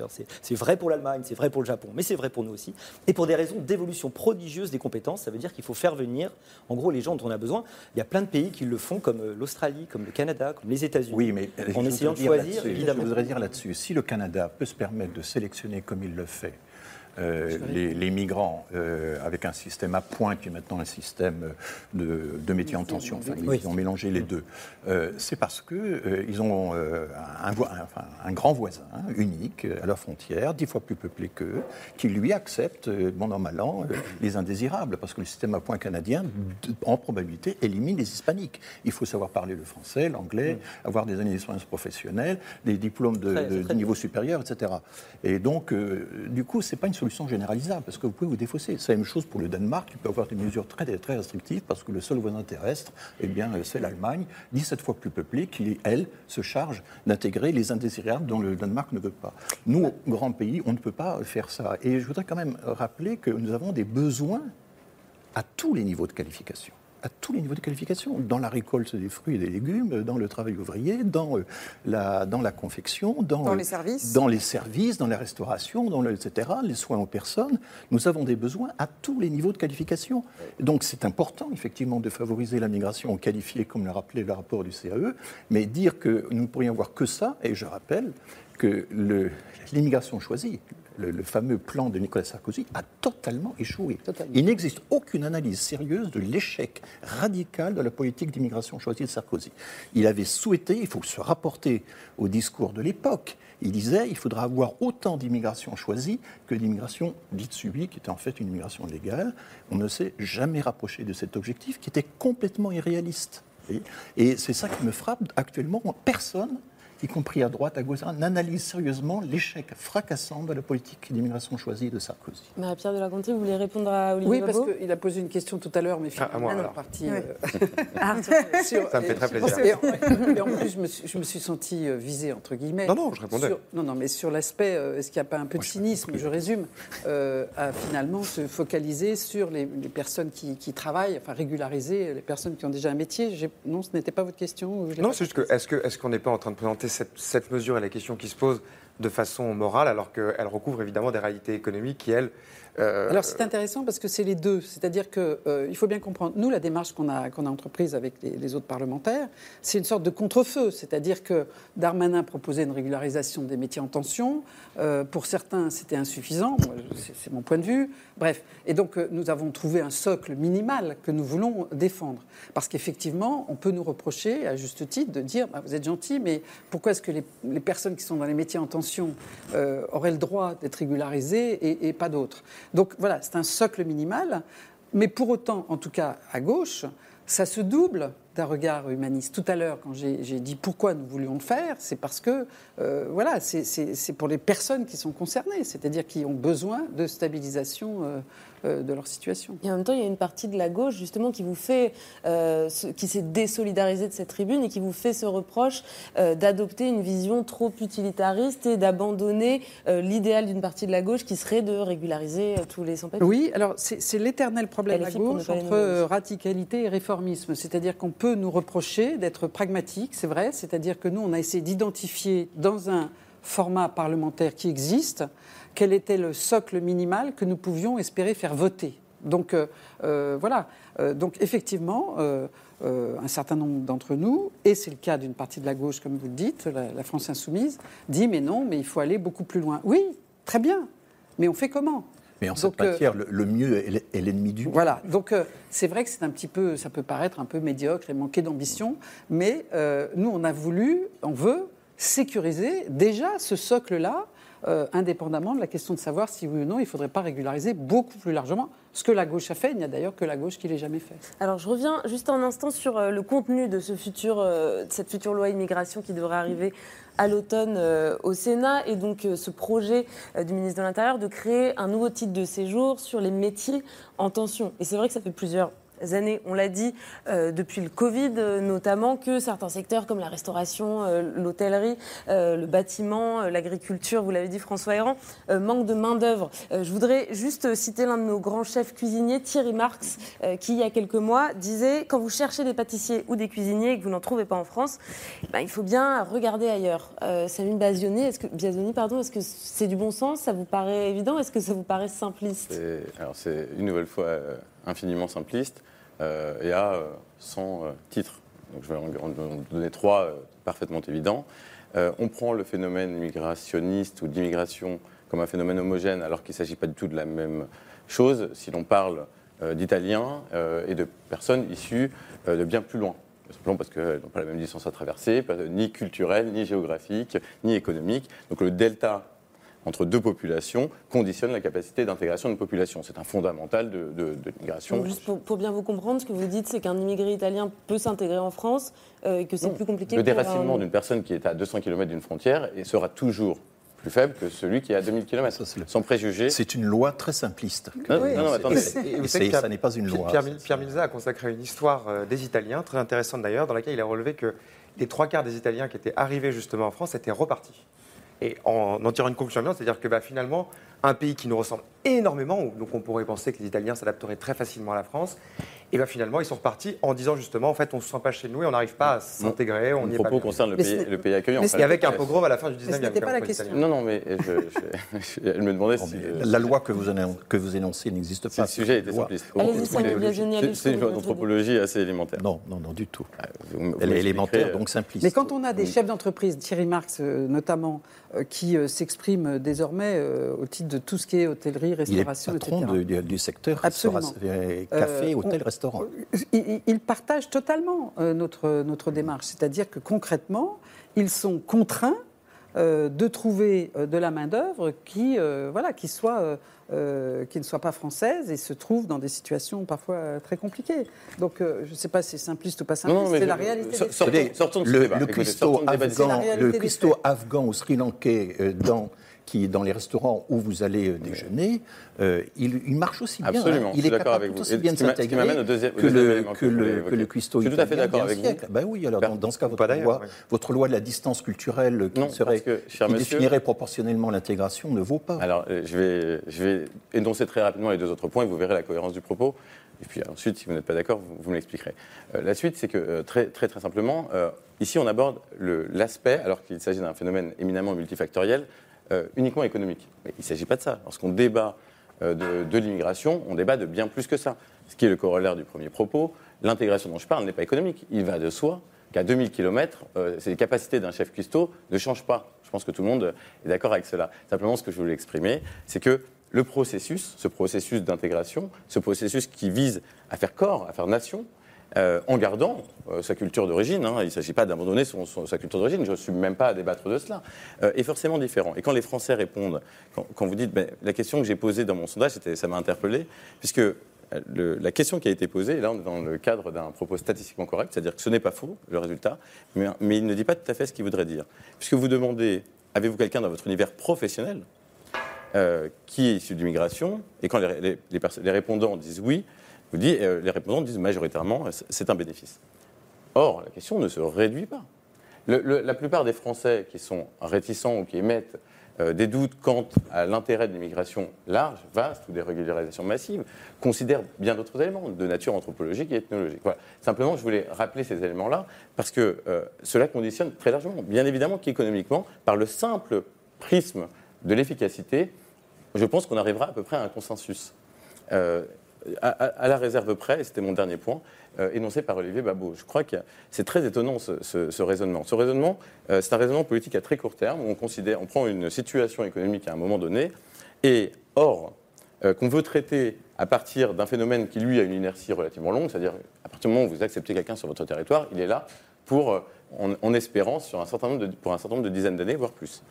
c'est c'est vrai pour l'Allemagne, c'est vrai pour le Japon, mais c'est vrai pour nous aussi, et pour des raisons d'évolution prodigieuse des compétences, ça veut dire qu'il faut faire venir, en gros, les gens dont on a besoin. Il y a plein de pays qui le font, comme euh, l'Australie, comme le Canada, comme les États-Unis, Oui, mais en essayant de choisir, évidemment. Je voudrais dire là-dessus, si le Canada peut se permettre de sélectionner comme il le fait euh, les, les migrants euh, avec un système à points qui est maintenant un système de, de métiers en tension, enfin, ils ont mélangé les deux, euh, c'est parce qu'ils ont euh, un, enfin, grand voisin unique à leurs frontières, dix fois plus peuplé qu'eux, qui lui accepte, bon an, mal an, les indésirables, parce que le système à points canadien, en probabilité, élimine les hispaniques. Il faut savoir parler le français, l'anglais, avoir des années d'expérience professionnelle, des diplômes de, Très- de- c'est très de niveau supérieur, etc. Et donc, du coup, ce n'est pas une solution généralisable, parce que vous pouvez vous défausser. C'est la même chose pour le Danemark, qui peut avoir des mesures très, très restrictives, parce que le seul voisin terrestre, eh bien, euh, c'est l'Allemagne, 17 fois plus peuplée, qui, elle, se charge d'intégrer les indésirables dont le Danemark ne veut pas. Nous, grand pays, on ne peut pas faire ça. Et je voudrais quand même rappeler que nous avons des besoins à tous les niveaux de qualification. À tous les niveaux de qualification, dans la récolte des fruits et des légumes, dans le travail ouvrier, dans, euh, la, dans la confection, dans, Dans euh, les services. dans les services, dans la restauration, dans le, etc., les soins aux personnes. Nous avons des besoins à tous les niveaux de qualification. Donc c'est important, effectivement, de favoriser la migration qualifiée, comme l'a rappelé le rapport du CAE, mais dire que nous ne pourrions avoir que ça, et je rappelle que l'immigration choisie, le, le fameux plan de Nicolas Sarkozy, a totalement échoué. Il n'existe aucune analyse sérieuse de l'échec radical de la politique d'immigration choisie de Sarkozy. Il avait souhaité, il faut se rapporter au discours de l'époque, il disait il faudra avoir autant d'immigration choisie que d'immigration dite subie, qui était en fait une immigration légale. On ne s'est jamais rapproché de cet objectif qui était complètement irréaliste. Et c'est ça qui me frappe actuellement. Personne y compris à droite, à gauche, n'analyse sérieusement l'échec fracassant de la politique d'immigration choisie de Sarkozy. Marie-Pierre de la Conté, vous voulez répondre à Olivier Oui, parce qu'il a posé une question tout à l'heure, mais finalement, à moi, on est alors. parti. Oui. euh, Ah, sur- Ça me fait très plaisir. Et en, et en plus, je me suis, je me suis sentie euh, visée, entre guillemets. Non, non, je répondais. Sur- non, non, mais sur l'aspect, euh, est-ce qu'il n'y a pas un peu de cynisme, je résume, euh, à finalement se focaliser sur les, les personnes qui, qui travaillent, enfin régulariser les personnes qui ont déjà un métier? Non, ce n'était pas votre question Non, c'est juste que est-ce que- est-ce qu'on n'est pas en train de présenter cette, mesure et la question qui se pose de façon morale alors qu'elle recouvre évidemment des réalités économiques qui, elles... euh, Alors c'est intéressant parce que c'est les deux. C'est-à-dire qu'il faut bien comprendre, nous, la démarche qu'on a, qu'on a entreprise avec les, autres parlementaires, c'est une sorte de contre-feu. C'est-à-dire que Darmanin proposait une régularisation des métiers en tension. Euh, pour certains, c'était insuffisant. C'est, mon point de vue. Bref. Et donc, euh, nous avons trouvé un socle minimal que nous voulons défendre. Parce qu'effectivement, on peut nous reprocher, à juste titre, de dire bah, vous êtes gentil, mais pourquoi est-ce que les, personnes qui sont dans les métiers en tension euh, auraient le droit d'être régularisées et pas d'autres? Donc voilà, c'est un socle minimal. Mais pour autant, en tout cas à gauche, ça se double d'un regard humaniste. Tout à l'heure, quand j'ai dit pourquoi nous voulions le faire, c'est parce que euh, voilà, c'est- pour les personnes qui sont concernées, c'est-à-dire qui ont besoin de stabilisation euh, de leur situation. Et en même temps, il y a une partie de la gauche, justement, qui vous fait, euh, qui s'est désolidarisée de cette tribune et qui vous fait ce reproche euh, d'adopter une vision trop utilitariste et d'abandonner euh, l'idéal d'une partie de la gauche qui serait de régulariser euh, tous les sans-papiers. Oui, alors c'est l'éternel problème à gauche entre euh, radicalité et réformisme. C'est-à-dire qu'on peut nous reprocher d'être pragmatique, c'est vrai. C'est-à-dire que nous, on a essayé d'identifier dans un format parlementaire qui existe quel était le socle minimal que nous pouvions espérer faire voter. Donc euh, euh, voilà. Euh, donc effectivement, un certain nombre d'entre nous, et c'est le cas d'une partie de la gauche, comme vous le dites, la, la France insoumise, dit mais non, mais il faut aller beaucoup plus loin. Oui, très bien, mais on fait comment? Mais en cette Donc, euh, matière, le, le mieux est l'ennemi du voilà, donc euh, c'est vrai que c'est un petit peu, ça peut paraître un peu médiocre et manquer d'ambition, mais euh, nous on a voulu, on veut sécuriser déjà ce socle-là, euh, indépendamment de la question de savoir si oui ou non il ne faudrait pas régulariser beaucoup plus largement. Ce que la gauche a fait, il n'y a d'ailleurs que la gauche qui l'ait jamais fait. Alors je reviens juste un instant sur euh, le contenu euh, de cette future loi immigration qui devrait arriver à l'automne au Sénat et donc ce projet du ministre de l'Intérieur de créer un nouveau titre de séjour sur les métiers en tension. Et c'est vrai que ça fait plusieurs années, on l'a dit, euh, depuis le Covid euh, notamment, que certains secteurs comme la restauration, euh, l'hôtellerie, le bâtiment, l'agriculture, vous l'avez dit François Héran, manquent de main-d'œuvre. Je voudrais juste citer l'un de nos grands chefs cuisiniers, Thierry Marx, qui il y a quelques mois disait quand vous cherchez des pâtissiers ou des cuisiniers et que vous n'en trouvez pas en France, ben, il faut bien regarder ailleurs. Samuel Biasoni, est-ce que, pardon, est-ce que c'est du bon sens? Ça vous paraît évident? Est-ce que ça vous paraît simpliste? Alors c'est une nouvelle fois infiniment simpliste et à euh, 100 euh, titres. Donc je vais en, donner trois euh, parfaitement évidents. Euh, on prend le phénomène migrationniste ou d'immigration comme un phénomène homogène alors qu'il ne s'agit pas du tout de la même chose si l'on parle euh, d'Italiens euh, et de personnes issues euh, de bien plus loin. Simplement parce qu'elles n'ont pas la même distance à traverser, ni culturelle, ni géographique, ni économique. Donc le delta entre deux populations conditionne la capacité d'intégration d'une population. C'est un fondamental de, de- de l'immigration. Juste pour, pour bien vous comprendre, ce que vous dites, c'est qu'un immigré italien peut s'intégrer en France euh, et que c'est plus compliqué Le un- déracinement d'une personne qui est à 200 km d'une frontière et sera toujours plus faible que celui qui est à 2000 km, sans préjuger. C'est une loi très simpliste. Non, non, non, attendez. Et- et vous c'est- savez que Pierre- ça n'est pas une loi. Pierre, Pierre Milza a consacré une histoire euh, des Italiens, très intéressante d'ailleurs, dans laquelle il a relevé que les trois quarts des Italiens qui étaient arrivés justement en France étaient repartis. Et en en tirant une conclusion c'est-à-dire que bah, finalement, un pays qui nous ressemble énormément, donc on pourrait penser que les Italiens s'adapteraient très facilement à la France, et bah, finalement ils sont repartis en disant justement, en fait, on se sent pas chez nous et on n'arrive pas à s'intégrer. on Mon n'y est pas propos bien. concerne le pays, ce- le pays accueillant. mais et avec un pogrom à la fin du 19e. Mais ce n'était pas la question. Non, non, mais je, je- elle me demandait si. euh, La loi que vous, énon- que vous énoncez n'existe si pas. le sujet était simpliste. C'est- une d'anthropologie assez élémentaire. Non, non, non, du tout. Vous vous Elle est élémentaire, euh, donc simpliste. Mais quand on a des chefs d'entreprise, Thierry Marx euh, notamment, euh, qui s'expriment désormais au titre de tout ce qui est hôtellerie, Il est restauration, patron etc. de- du, du secteur restaura- euh, café, Euh, hôtel, on- restaurant. Ils, ils- ils partagent totalement euh, notre, notre démarche. C'est-à-dire que concrètement, ils sont contraints euh, de trouver euh, de la main-d'œuvre qui, euh, voilà, qui, soit, euh, euh, qui ne soit pas française et se trouve dans des situations parfois euh, très compliquées. Donc, euh, je ne sais pas si c'est simpliste ou pas simpliste, c'est la réalité. so- sortons- sortons de ce le, débat. le cuistot afghan, ou sri-lankais euh, dans, qui, dans les restaurants où vous allez euh, déjeuner, euh, il, il marche aussi bien. Absolument, hein. je Il suis est d'accord capable avec vous. aussi bien de s'intégrer m'amène au deuxième- au que, le, que, le, que le cuistot Je suis tout à fait italien d'accord avec siècle. vous. Ben oui, alors dans, dans ce cas, votre loi, oui. votre loi de la distance culturelle qui, Non, serait, que, cher qui monsieur- définirait proportionnellement l'intégration ne vaut pas. Alors, euh, je vais, je vais énoncer très rapidement les deux autres points et vous verrez la cohérence du propos. Et puis ensuite, si vous n'êtes pas d'accord, vous, vous me l'expliquerez. Euh, la suite, c'est que euh, très, très, très simplement, euh, ici, on aborde l'aspect, alors qu'il s'agit d'un phénomène éminemment multifactoriel, euh, uniquement économique. Il ne s'agit pas de ça. Lorsqu'on débat euh, de, l'immigration, on débat de bien plus que ça. Ce qui est le corollaire du premier propos, l'intégration dont je parle n'est pas économique. Il va de soi qu'à 2000 km, les capacités d'un chef cuistot ne changent pas. Je pense que tout le monde est d'accord avec cela. Simplement, ce que je voulais exprimer, c'est que le processus, ce processus d'intégration, ce processus qui vise à faire corps, à faire nation, euh, en gardant euh, sa culture d'origine, hein, il ne s'agit pas d'abandonner sa culture d'origine, je ne suis même pas à débattre de cela, euh, est forcément différent. Et quand les Français répondent, quand, vous dites, ben, la question que j'ai posée dans mon sondage, ça m'a interpellé, puisque la question qui a été posée, là on est dans le cadre d'un propos statistiquement correct, c'est-à-dire que ce n'est pas faux, le résultat, mais, il ne dit pas tout à fait ce qu'il voudrait dire. Puisque vous demandez, avez-vous quelqu'un dans votre univers professionnel qui est issu de l'immigration Et quand les répondants disent oui, euh, les répondants disent majoritairement euh, c'est un bénéfice. Or, la question ne se réduit pas. La plupart des Français qui sont réticents ou qui émettent euh, des doutes quant à l'intérêt de l'immigration large, vaste ou des régularisations massives, considèrent bien d'autres éléments de nature anthropologique et ethnologique. Simplement, je voulais rappeler ces éléments-là parce que cela conditionne très largement, bien évidemment qu'économiquement, par le simple prisme de l'efficacité, je pense qu'on arrivera à peu près à un consensus. À, la réserve près, c'était mon dernier point, euh, énoncé par Olivier Babot. Je crois que c'est très étonnant ce, raisonnement. Ce raisonnement, euh, c'est un raisonnement politique à très court terme, où on, considère, on prend une situation économique à un moment donné, et or, euh, qu'on veut traiter à partir d'un phénomène qui, lui, a une inertie relativement longue, c'est-à-dire à partir du moment où vous acceptez quelqu'un sur votre territoire, il est là pour, en, en espérance sur un certain nombre de, pour un certain nombre de dizaines d'années, voire plus.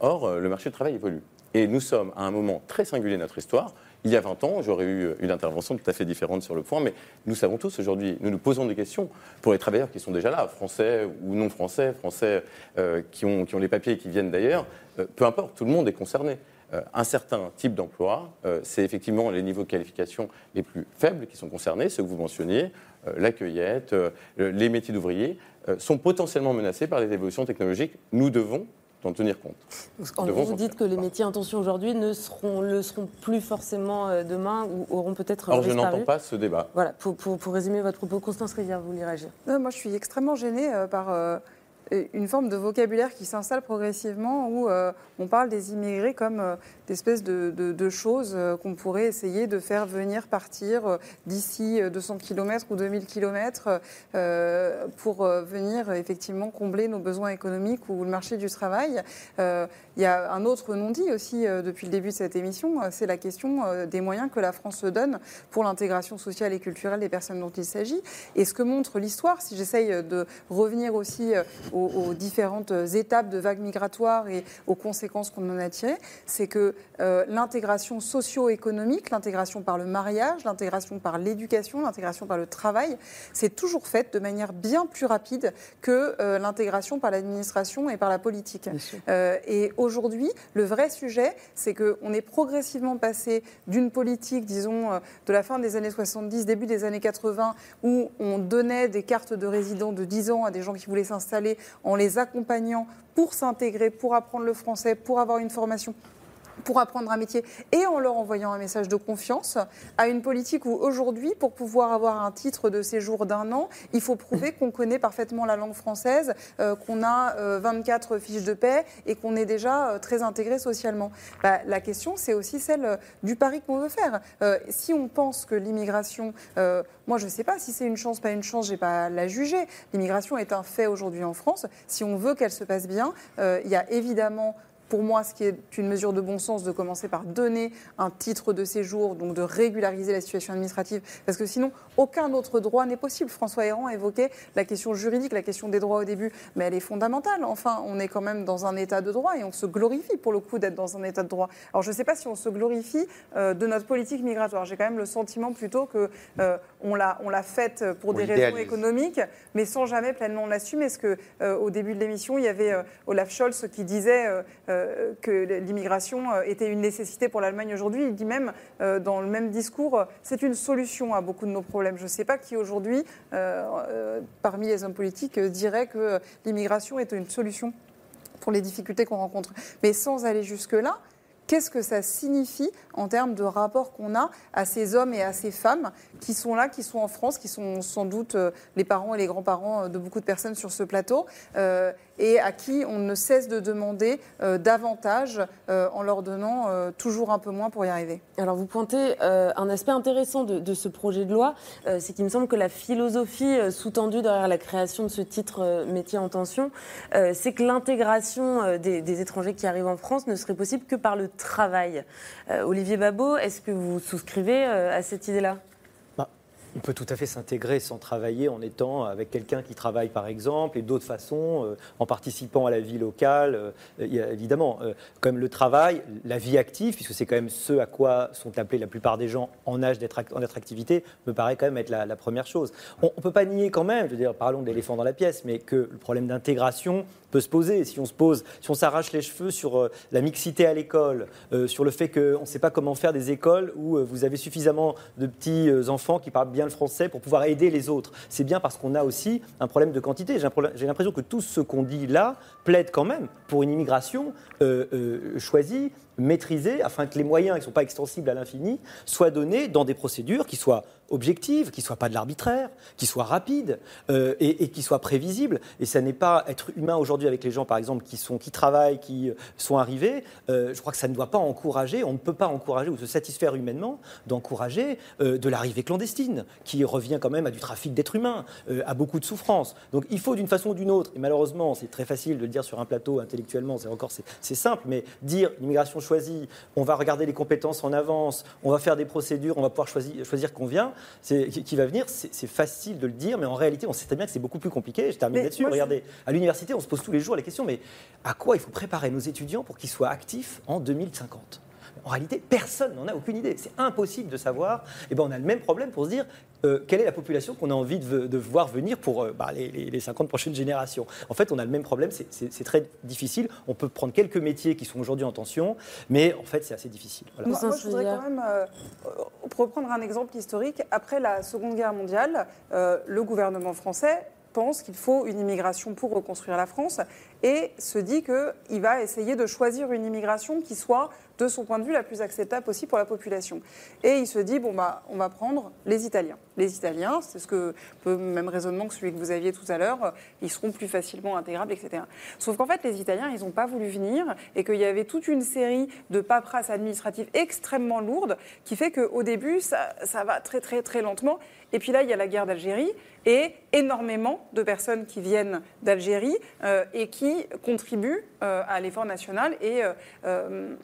Or, le marché du travail évolue. Et nous sommes à un moment très singulier de notre histoire. Il y a 20 ans, j'aurais eu une intervention tout à fait différente sur le point, mais nous savons tous aujourd'hui, nous nous posons des questions pour les travailleurs qui sont déjà là, français ou non français, français euh, qui, ont, les papiers et qui viennent d'ailleurs, euh, peu importe, tout le monde est concerné. Euh, un certain type d'emploi, c'est effectivement les niveaux de qualification les plus faibles qui sont concernés, ceux que vous mentionniez, la cueillette, les métiers d'ouvriers, sont potentiellement menacés par les évolutions technologiques. Nous devons en tenir compte. En gros, vous dites que les métiers en tension aujourd'hui ne seront, le seront plus forcément euh, demain ou auront peut-être Or, je disparu. n'entends pas ce débat. Voilà, pour, pour- pour résumer votre propos, Constance Rivière, vous voulez réagir Non, moi, je suis extrêmement gênée euh, par euh, une forme de vocabulaire qui s'installe progressivement où euh, on parle des immigrés comme euh, d'espèces de, choses euh, qu'on pourrait essayer de faire venir partir euh, d'ici euh, 200 km ou 2000 km euh, pour euh, venir euh, effectivement combler nos besoins économiques ou le marché du travail. Euh, il y a un autre non-dit aussi euh, depuis le début de cette émission, euh, c'est la question euh, des moyens que la France se donne pour l'intégration sociale et culturelle des personnes dont il s'agit. Et ce que montre l'histoire, si j'essaye euh, de revenir aussi euh, aux, aux différentes étapes de vagues migratoires et aux conséquences qu'on en a tirées, c'est que euh, l'intégration socio-économique, l'intégration par le mariage, l'intégration par l'éducation, l'intégration par le travail, c'est toujours faite de manière bien plus rapide que euh, l'intégration par l'administration et par la politique. Euh, et aujourd'hui, le vrai sujet, c'est qu'on est progressivement passé d'une politique, disons, euh, de la fin des années 70, début des années 80, où on donnait des cartes de résidents de 10 ans à des gens qui voulaient s'installer en les accompagnant pour s'intégrer, pour apprendre le français, pour avoir une formation pour apprendre un métier et en leur envoyant un message de confiance, à une politique où aujourd'hui, pour pouvoir avoir un titre de séjour d'un an, il faut prouver qu'on connaît parfaitement la langue française, euh, qu'on a euh, 24 fiches de paix et qu'on est déjà euh, très intégré socialement. Bah, la question, c'est aussi celle euh, du pari qu'on veut faire. Euh, si on pense que l'immigration, euh, moi je ne sais pas si c'est une chance, pas une chance, j'ai pas à la juger. L'immigration est un fait aujourd'hui en France. Si on veut qu'elle se passe bien, euh, il y a évidemment pour moi, ce qui est une mesure de bon sens de commencer par donner un titre de séjour, donc de régulariser la situation administrative, parce que sinon, aucun autre droit n'est possible. François Héran évoquait la question juridique, la question des droits au début, mais elle est fondamentale. Enfin, on est quand même dans un état de droit et on se glorifie pour le coup d'être dans un état de droit. Alors, je ne sais pas si on se glorifie euh, de notre politique migratoire. J'ai quand même le sentiment plutôt que euh, on l'a on l'a faite pour On des raisons économiques, mais sans jamais pleinement l'assumer. Parce que euh, au début de l'émission, il y avait Olaf Scholz qui disait que l'immigration euh, était une nécessité pour l'Allemagne aujourd'hui. Il dit même euh, dans le même discours, euh, c'est une solution à beaucoup de nos problèmes. Je ne sais pas qui aujourd'hui, euh, euh, parmi les hommes politiques, euh, dirait que euh, l'immigration est une solution pour les difficultés qu'on rencontre. Mais sans aller jusque-là, qu'est-ce que ça signifie en termes de rapport qu'on a à ces hommes et à ces femmes qui sont là, qui sont en France, qui sont sans doute euh, les parents et les grands-parents de beaucoup de personnes sur ce plateau, euh, et à qui on ne cesse de demander euh, davantage euh, en leur donnant euh, toujours un peu moins pour y arriver. Alors vous pointez euh, un aspect intéressant de, de ce projet de loi, euh, c'est qu'il me semble que la philosophie euh, sous-tendue derrière la création de ce titre euh, métier en tension, euh, c'est que l'intégration euh, des, des étrangers qui arrivent en France ne serait possible que par le travail. Euh, Olivier Babot, est-ce que vous souscrivez euh, à cette idée-là? On peut tout à fait s'intégrer sans travailler en étant avec quelqu'un qui travaille par exemple et d'autres façons, euh, en participant à la vie locale. Évidemment, euh, le travail, la vie active, puisque c'est quand même ce à quoi sont appelés la plupart des gens en âge d'être en me paraît quand même être la, la première chose. On ne peut pas nier quand même, je veux dire, parlons de l'éléphant dans la pièce, mais que le problème d'intégration se poser. Si on se pose, si on s'arrache les cheveux sur euh, la mixité à l'école, euh, sur le fait qu'on ne sait pas comment faire des écoles où euh, vous avez suffisamment de petits enfants qui parlent bien le français pour pouvoir aider les autres, c'est bien parce qu'on a aussi un problème de quantité. J'ai l'impression que tout ce qu'on dit là plaide quand même pour une immigration choisie, maîtrisée, afin que les moyens qui ne sont pas extensibles à l'infini soient donnés dans des procédures qui soient objectives, qui ne soient pas de l'arbitraire, qui soient rapides euh, et, qui soient prévisibles. Et ça n'est pas être humain aujourd'hui avec les gens, par exemple, qui, travaillent, qui euh, sont arrivés. Euh, je crois que ça ne doit pas encourager, on ne peut pas encourager ou se satisfaire humainement d'encourager de l'arrivée clandestine, qui revient quand même à du trafic d'êtres humains, à beaucoup de souffrances. Donc il faut d'une façon ou d'une autre, et malheureusement c'est très facile de le dire sur un plateau intellectuellement, c'est encore c'est simple, mais dire l'immigration choisie, on va regarder les compétences en avance, on va faire des procédures, on va pouvoir choisir, choisir qu'on vient, qui va venir, c'est facile de le dire, mais en réalité, on sait très bien que c'est beaucoup plus compliqué. Je termine là-dessus. Regardez, à l'université, on se pose tous les jours la question, mais à quoi il faut préparer nos étudiants pour qu'ils soient actifs en 2050 en réalité, personne n'en a aucune idée. C'est impossible de savoir. Et eh ben, on a le même problème pour se dire euh, quelle est la population qu'on a envie de, voir venir pour euh, bah, les, 50 prochaines générations? En fait, on a le même problème. C'est très difficile. On peut prendre quelques métiers qui sont aujourd'hui en tension, mais en fait, c'est assez difficile. Moi, je voudrais quand même euh, reprendre un exemple historique. Après la Seconde Guerre mondiale, le gouvernement français pense qu'il faut une immigration pour reconstruire la France et se dit qu'il va essayer de choisir une immigration qui soit de son point de vue, la plus acceptable aussi pour la population. Et il se dit, bon, bah, on va prendre les Italiens. Les Italiens, c'est ce que, peu même raisonnement que celui que vous aviez tout à l'heure, ils seront plus facilement intégrables, etc. Sauf qu'en fait, les Italiens, ils n'ont pas voulu venir et qu'il y avait toute une série de paperasses administratives extrêmement lourdes qui fait qu'au début, ça, ça va très, très, très lentement. Et puis là, il y a la guerre d'Algérie et énormément de personnes qui viennent d'Algérie euh, et qui contribuent euh, à l'effort national et euh,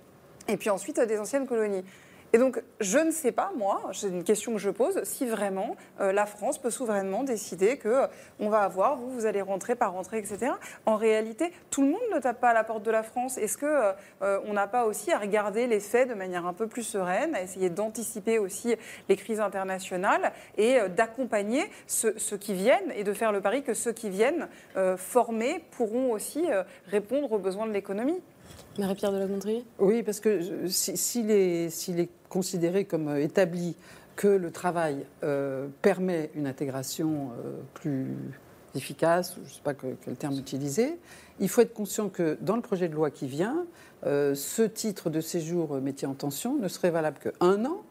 et puis ensuite des anciennes colonies. Et donc, je ne sais pas, moi, c'est une question que je pose, si vraiment euh, la France peut souverainement décider que euh, on va avoir, vous, vous allez rentrer par rentrer, etc. En réalité, tout le monde ne tape pas à la porte de la France. Est-ce que euh, on n'a pas aussi à regarder les faits de manière un peu plus sereine, à essayer d'anticiper aussi les crises internationales et d'accompagner ceux, qui viennent et de faire le pari que ceux qui viennent formés pourront aussi répondre aux besoins de l'économie? Marie-Pierre Oui, parce que s'il est, est, considéré comme euh, établi que le travail euh, permet une intégration euh, plus efficace, je ne sais pas quel terme utiliser, il faut être conscient que dans le projet de loi qui vient, ce titre de séjour métier en tension ne serait valable qu'un an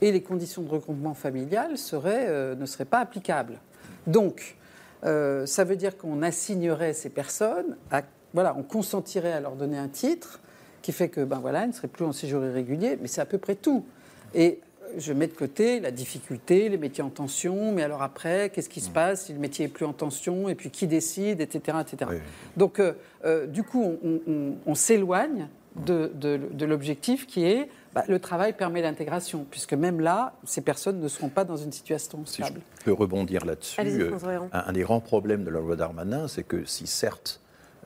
et les conditions de regroupement familial ne seraient pas applicables. Donc, ça veut dire qu'on assignerait ces personnes à voilà, on consentirait à leur donner un titre qui fait que, ben voilà, ils ne seraient plus en séjour irrégulier, mais c'est à peu près tout. Et je mets de côté la difficulté, les métiers en tension, mais alors après, qu'est-ce qui se mm. passe si le métier est plus en tension, et puis qui décide, etc. etc. Donc, euh, euh, du coup, on, s'éloigne de, l'objectif qui est bah, le travail permet l'intégration, puisque même là, ces personnes ne seront pas dans une situation stable. Si je peux rebondir là-dessus, euh, un, des grands problèmes de la loi Darmanin, c'est que si certes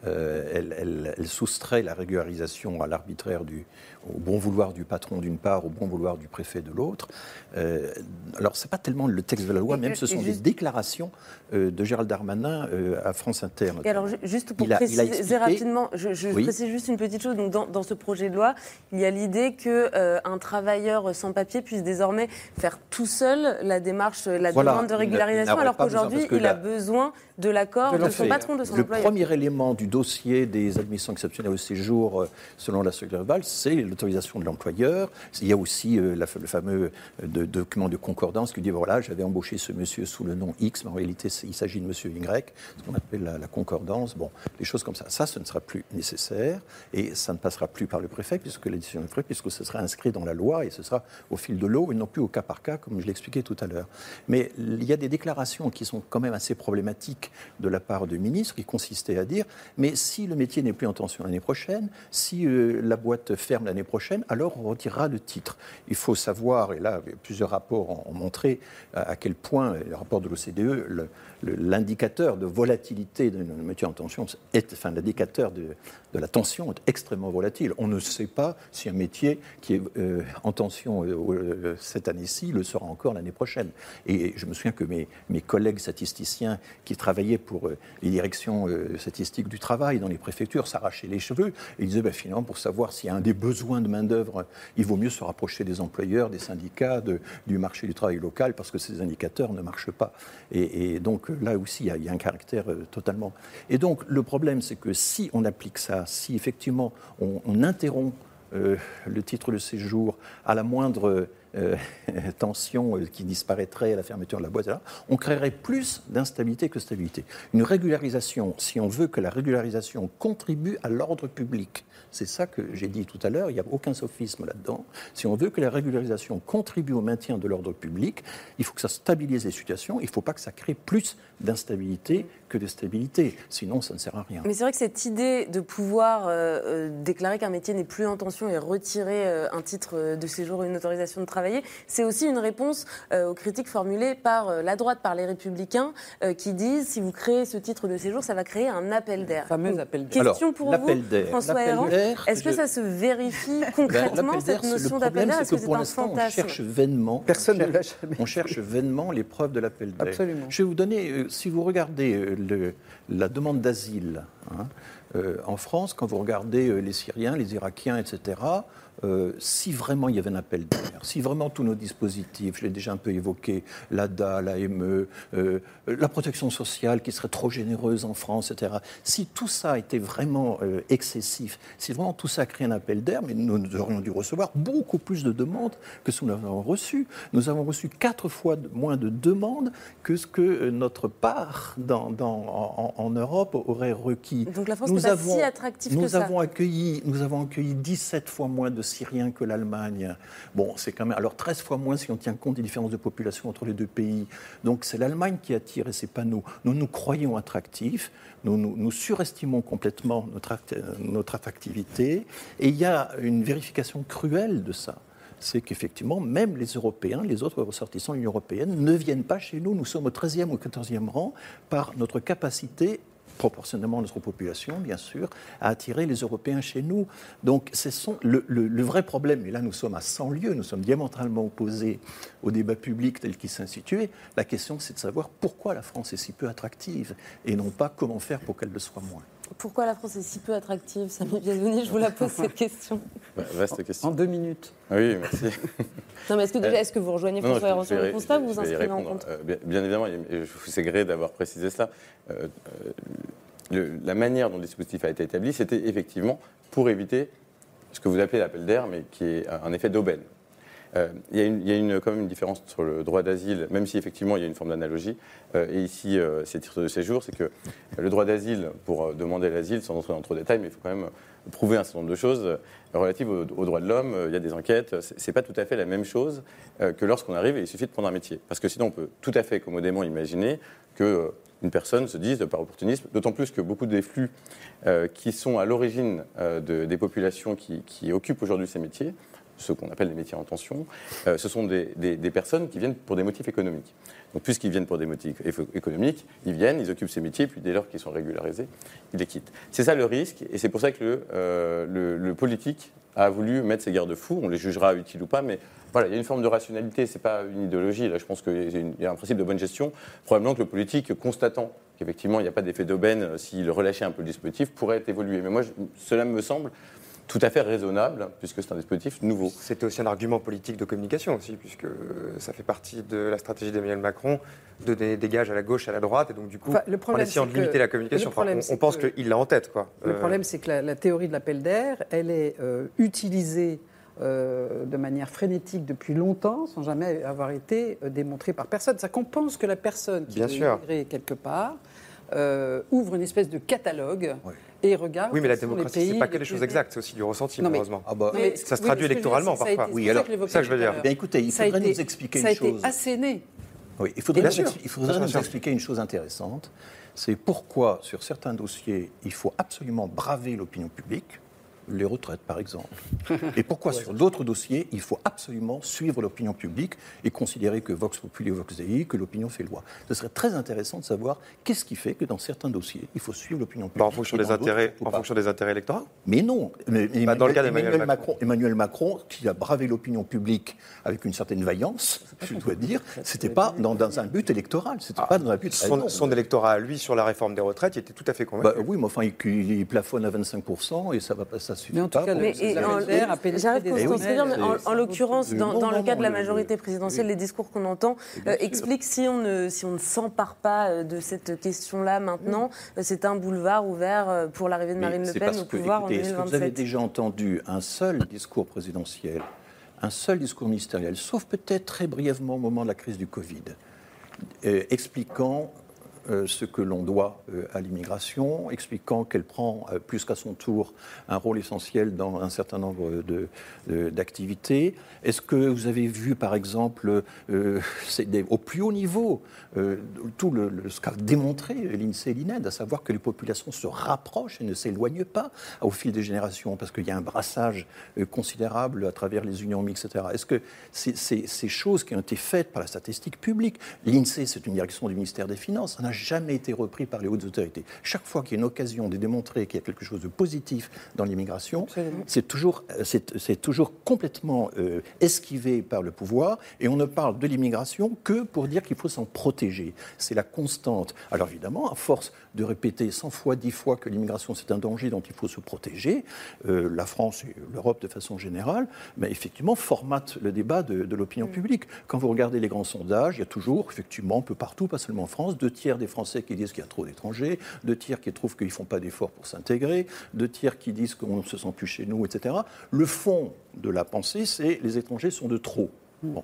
euh, elle, soustrait la régularisation à l'arbitraire du, au bon vouloir du patron d'une part, au bon vouloir du préfet de l'autre. Euh, alors, ce n'est pas tellement le texte de la loi, même ce sont des déclarations euh, de Gérald Darmanin à France Inter. Et alors, juste pour préciser rapidement, je, précise juste une petite chose. Donc, dans, ce projet de loi, il y a l'idée qu'un travailleur sans papier puisse désormais faire tout seul la démarche, la demande de régularisation, alors qu'aujourd'hui, il a besoin de l'accord de, son patron, de son le employeur. Le premier élément du dossier des admissions exceptionnelles au séjour, euh, selon la secrétaire Val, c'est l'autorisation de l'employeur. Il y a aussi euh, le fameux euh, document de concordance qui dit voilà, j'avais embauché ce monsieur sous le nom X, mais en réalité, il s'agit de monsieur Y, ce qu'on appelle la, concordance. Bon, des choses comme ça. Ça, ce ne sera plus nécessaire et ça ne passera plus par le préfet, puisque la décision du préfet, puisque ce sera inscrit dans la loi et ce sera au fil de l'eau et non plus au cas par cas, comme je l'expliquais tout à l'heure. Mais il y a des déclarations qui sont quand même assez problématiques de la part de ministres qui consistaient à dire Mais si le métier n'est plus en tension l'année prochaine, si euh, la boîte ferme l'année prochaine, alors on retirera le titre. Il faut savoir, et là, plusieurs rapports ont montré à quel point, le rapport de l'OCDE, l'indicateur de volatilité d'un métier en tension, est, enfin l'indicateur de, de, la tension est extrêmement volatile. On ne sait pas si un métier qui est euh, en tension euh, euh, cette année-ci le sera encore l'année prochaine. Et je me souviens que mes, collègues statisticiens qui travaillaient pour les directions statistiques du travail dans les préfectures s'arrachaient les cheveux et disaient ben, finalement pour savoir s'il y a un des besoins de main-d'œuvre, il vaut mieux se rapprocher des employeurs, des syndicats, du marché du travail local parce que ces indicateurs ne marchent pas. Et, donc là aussi, il y, a, un caractère totalement. Et donc, le problème, c'est que si on applique ça, si effectivement on, interrompt euh, le titre de séjour à la moindre euh, tension qui disparaîtrait à la fermeture de la boîte, on créerait plus d'instabilité que stabilité. Une régularisation, si on veut que la régularisation contribue à l'ordre public, c'est ça que j'ai dit tout à l'heure, il n'y a aucun sophisme là-dedans. Si on veut que la régularisation contribue au maintien de l'ordre public, il faut que ça stabilise les situations, il ne faut pas que ça crée plus d'instabilité que de stabilité. Sinon, ça ne sert à rien. Mais c'est vrai que cette idée de pouvoir euh, euh, déclarer qu'un métier n'est plus en tension et retirer euh, un titre de séjour ou une autorisation de travailler, c'est aussi une réponse aux critiques formulées par la droite, par les républicains, qui disent si vous créez ce titre de séjour, ça va créer un appel d'air. Fameux appel d'air. Question pour vous, François Héran. Est-ce que ça se vérifie ben, concrètement, cette notion d'appel d'air? Est-ce que, c'est un fantasme On cherche vainement, Personne on cherche, on cherche vainement les preuves de l'appel d'air. Absolument. Je vais vous donner, si vous regardez le, la demande d'asile hein, euh, en France, quand vous regardez euh, les Syriens, les Irakiens, etc., euh, si vraiment il y avait un appel d'air, si vraiment tous nos dispositifs, je l'ai déjà un peu évoqué, l'ADA, l'AME, euh, la protection sociale qui serait trop généreuse en France, etc., si tout ça était vraiment euh, excessif, si vraiment tout ça crée un appel d'air, mais nous, nous, aurions dû recevoir beaucoup plus de demandes que ce que nous avons reçu. Nous avons reçu quatre fois moins de demandes que ce que notre part dans, dans, en, Europe aurait requis. Donc la France n'est pas si attractive nous que ça. Avons accueilli, nous avons accueilli 17 fois moins de Syriens que l'Allemagne. Bon, c'est quand même. Alors 13 fois moins si on tient compte des différences de population entre les deux pays. Donc c'est l'Allemagne qui attire et c'est pas nous. Nous nous croyons attractifs. Nous, nous, surestimons complètement notre, notre attractivité. Et il y a une vérification cruelle de ça c'est qu'effectivement, même les Européens, les autres ressortissants de l'Union européenne, ne viennent pas chez nous. Nous sommes au 13e ou 14e rang par notre capacité proportionnellement à notre population, bien sûr, à attirer les Européens chez nous. Donc, le, vrai problème, et là nous sommes à 100 lieues, nous sommes diamétralement opposés au débat public tel qu'il s'est institué. La question, c'est de savoir pourquoi la France est si peu attractive, et non pas comment faire pour qu'elle le soit moins. Pourquoi la France est si peu attractive Ça m'est bien donné, je vous la pose cette question. vaste question. En deux minutes. Oui, merci. non, mais est-ce que, déjà, est-ce que vous rejoignez François Héran sur le constat ou vous vous inscrivez en compte euh, bien, évidemment, je vous ai gré d'avoir précisé cela. Euh, euh, la manière dont le dispositif a été établi, c'était effectivement pour éviter ce que vous appelez l'appel d'air, mais qui est un effet d'aubaine. Euh, il y a, une, y a une, quand même une différence sur le droit d'asile, même si effectivement il y a une forme d'analogie. Euh, et ici, euh, c'est titre de séjour, c'est que le droit d'asile, pour demander l'asile, sans entrer dans trop de détails, mais il faut quand même prouver un certain nombre de choses relatives aux, droits de l'homme. Il y a des enquêtes. C'est pas tout à fait la même chose que lorsqu'on arrive et il suffit de prendre un métier. Parce que sinon, on peut tout à fait commodément imaginer que une personne se dise par opportunisme, d'autant plus que beaucoup des flux qui sont à l'origine des populations qui occupent aujourd'hui ces métiers ce qu'on appelle les métiers en tension, euh, ce sont des, personnes qui viennent pour des motifs économiques. Donc, puisqu'ils viennent pour des motifs économiques, ils viennent, ils occupent ces métiers, puis dès lors qu'ils sont régularisés, ils les quittent. C'est ça le risque, et c'est pour ça que le, euh, le, politique a voulu mettre ces garde-fous. On les jugera utiles ou pas, mais voilà, il y a une forme de rationalité, c'est pas une idéologie. Là, je pense qu'il y a un principe de bonne gestion. Probablement que le politique, constatant qu'effectivement il n'y a pas d'effet d'aubaine euh, s'il relâchait un peu le dispositif, pourrait évoluer. Mais moi, cela me semble tout à fait raisonnable, puisque c'est un dispositif nouveau. C'était aussi un argument politique de communication aussi, puisque ça fait partie de la stratégie d'Emmanuel Macron de donner des gages à la gauche, à la droite, et donc du coup, en essayant de limiter la communication, on, pense qu'il l'a en tête. Quoi. Le euh, problème, c'est que la, théorie de l'appel d'air, elle est euh, utilisée euh, de manière frénétique depuis longtemps, sans jamais avoir été démontrée par personne. Ça qu'on pense que la personne qui Bien est quelque part ouvre une espèce de catalogue et regarde. Oui, mais la démocratie, c'est pas que des choses exactes, c'est aussi du ressenti, malheureusement. Ah bah, ça se traduit électoralement parfois. oui, alors, ça, que je veux dire. Bien, écoutez, il faudrait nous expliquer une chose. Ça a été asséné Oui, il faudrait, nous, il faudrait nous expliquer une chose intéressante. C'est pourquoi, sur certains dossiers, il faut absolument braver l'opinion publique, les retraites par exemple. Et pourquoi, sur d'autres dossiers, il faut absolument suivre l'opinion publique et considérer que Vox Populi, Vox Dei, que l'opinion fait loi. Ce serait très intéressant de savoir qu'est-ce qui fait que dans certains dossiers, il faut suivre l'opinion publique. Bah, en fonction des intérêts, en fonction des intérêts électoraux. Mais non. Mais- Bah, dans le cas Emmanuel, d'Emmanuel Macron, Emmanuel Macron, qui a bravé l'opinion publique avec une certaine vaillance, je dois dire, c'était pas dans, dans un but électoral, c'était pas dans un but. Son, son électorat lui sur la réforme des retraites, il était tout à fait convaincu. Bah, oui, mais enfin, il, il plafonne à 25% et ça va pas, ça suffit Mais en tout pas. cas, Mais en- l'occurrence, dans, le cas de la majorité présidentielle, les discours qu'on entend euh, expliquent si on ne si on ne s'empare pas euh, de cette question-là maintenant, euh, c'est un boulevard ouvert pour l'arrivée de Marine Le Pen au pouvoir en est-ce que vous avez 2027. déjà entendu un seul discours présidentiel, un seul discours ministériel, sauf peut-être très brièvement au moment de la crise du Covid, euh, expliquant ce que l'on doit euh, à l'immigration, expliquant qu'elle prend euh, plus qu'à son tour un rôle essentiel dans un certain nombre d'activités. Est-ce que vous avez vu, par exemple, euh, au plus haut niveau, euh, tout ce qu'a démontré l'INSEE et l'INED, à savoir que les populations se rapprochent et ne s'éloignent pas au fil des générations, parce qu'il y a un brassage euh, considérable à travers les unions mixtes, etc. Est-ce que ces, ces- choses qui ont été faites par la statistique publique, l'INSEE, c'est une direction du ministère des Finances, jamais été repris par les hautes autorités. Chaque fois qu'il y a une occasion de démontrer qu'il y a quelque chose de positif dans l'immigration, c'est toujours, euh, c'est, toujours complètement euh, esquivé par le pouvoir, et on ne parle de l'immigration que pour dire qu'il faut s'en protéger. C'est la constante. Alors évidemment, à force de répéter 100 fois, 10 fois que l'immigration c'est un danger dont il faut se protéger, euh, la France et l'Europe de façon générale, mais effectivement, formatent le débat de, de l'opinion publique. Quand vous regardez les grands sondages, il y a toujours, effectivement, un peu partout, pas seulement en France, deux tiers des Français qui disent qu'il y a trop d'étrangers, deux tiers qui trouvent qu'ils ne font pas d'efforts pour s'intégrer, deux tiers qui disent qu'on ne se sent plus chez nous, etc. Le fond de la pensée, c'est les étrangers sont de trop. Bon.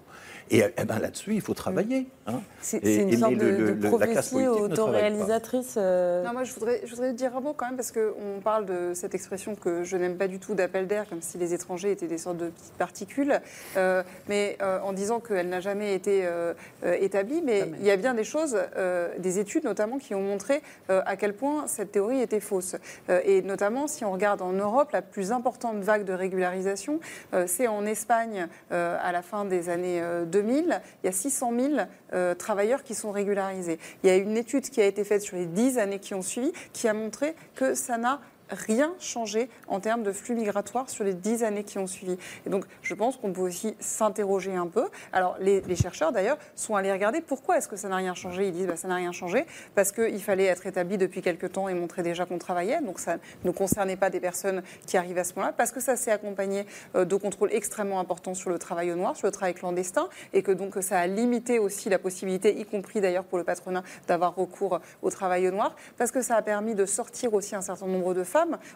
Et eh ben, là-dessus, il faut travailler. hein. C'est une et- sorte de, le- de classe prophétie autoréalisatrice. euh, Non, moi, je voudrais, je voudrais dire un mot quand même, parce qu'on parle de cette expression que je n'aime pas du tout d'appel d'air, comme si les étrangers étaient des sortes de petites particules, euh, mais euh, en disant qu'elle n'a jamais été euh, établie. Mais il y a bien des choses, euh, des études notamment, qui ont montré euh, à quel point cette théorie était fausse. Euh, et notamment, si on regarde en Europe, la plus importante vague de régularisation, euh, c'est en Espagne euh, à la fin des années euh, 2000. Il y a 600 000 euh, travailleurs qui sont régularisés. Il y a une étude qui a été faite sur les 10 années qui ont suivi qui a montré que ça n'a rien changé en termes de flux migratoires sur les 10 années qui ont suivi. Et donc, je pense qu'on peut aussi s'interroger un peu. Alors, les, les chercheurs, d'ailleurs, sont allés regarder pourquoi est-ce que ça n'a rien changé. Ils disent bah, ça n'a rien changé parce qu'il fallait être établi depuis quelques temps et montrer déjà qu'on travaillait. Donc, ça ne concernait pas des personnes qui arrivent à ce moment-là parce que ça s'est accompagné euh, de contrôles extrêmement importants sur le travail au noir, sur le travail clandestin et que donc ça a limité aussi la possibilité, y compris d'ailleurs pour le patronat, d'avoir recours au travail au noir parce que ça a permis de sortir aussi un certain nombre de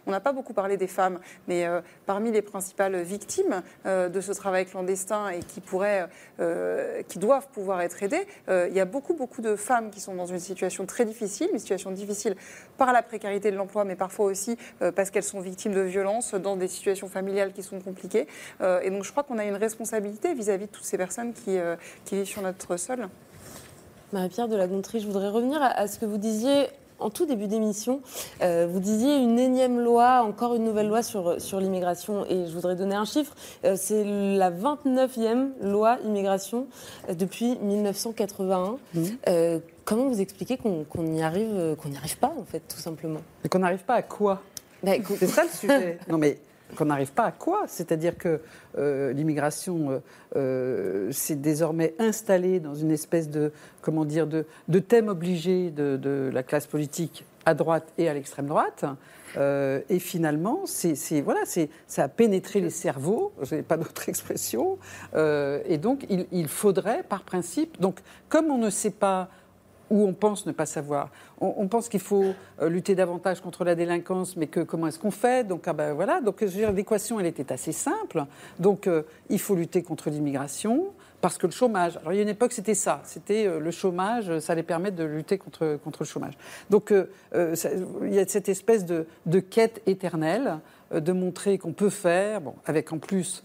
On n'a pas beaucoup parlé des femmes, mais euh, parmi les principales victimes euh, de ce travail clandestin et qui pourraient, euh, qui doivent pouvoir être aidées, il y a beaucoup, beaucoup de femmes qui sont dans une situation très difficile, une situation difficile par la précarité de l'emploi, mais parfois aussi parce qu'elles sont victimes de violences dans des situations familiales qui sont compliquées. Et donc, je crois qu'on a une responsabilité vis-à-vis de toutes ces personnes qui, vivent sur notre sol. Marie-Pierre de la Gontrie, je voudrais revenir à ce que vous disiez en tout début d'émission. Euh, vous disiez une énième loi, encore une nouvelle loi sur, sur l'immigration. Et je voudrais donner un chiffre. Euh, c'est la 29e loi immigration euh, depuis 1981. Euh, comment vous expliquez qu'on n'y arrive, qu'on n'y arrive pas, en fait, tout simplement? Mais qu'on n'arrive pas à quoi? Bah, C'est ça le sujet. non mais qu'on n'arrive pas à quoi C'est-à-dire que euh, l'immigration euh, euh, s'est désormais installée dans une espèce de comment dire de, de thème obligé de, la classe politique à droite et à l'extrême droite. Et finalement, c'est, voilà, ça a pénétré les cerveaux, je n'ai pas d'autre expression. Et donc, il, il faudrait, par principe, donc, comme on ne sait pas où on pense ne pas savoir. On, pense qu'il faut euh, lutter davantage contre la délinquance, mais que comment est-ce qu'on fait? Donc ah ben voilà. Donc l'équation elle était assez simple. Donc euh, il faut lutter contre l'immigration parce que le chômage. Alors il y a une époque c'était ça. C'était euh, le chômage, ça allait permettre de lutter contre contre le chômage. Donc il y a cette espèce de, quête éternelle de montrer qu'on peut faire, bon, avec en plus.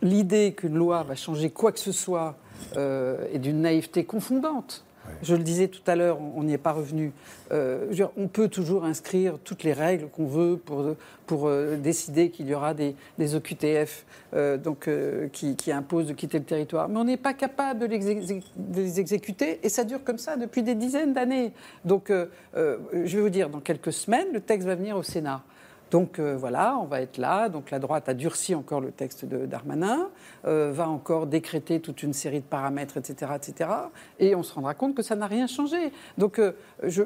l'idée qu'une loi va changer quoi que ce soit est d'une naïveté confondante. Je le disais tout à l'heure, on n'y est pas revenu. Euh, on peut toujours inscrire toutes les règles qu'on veut pour, pour euh, décider qu'il y aura des, OQTF euh, donc, qui, qui imposent de quitter le territoire. Mais on n'est pas capable de, de les exécuter et ça dure comme ça depuis des dizaines d'années. Donc, je vais vous dire, dans quelques semaines, le texte va venir au Sénat. Donc euh, voilà, on va être là. Donc la droite a durci encore le texte de Darmanin, euh, va encore décréter toute une série de paramètres, etc., etc. Et on se rendra compte que ça n'a rien changé. Donc euh,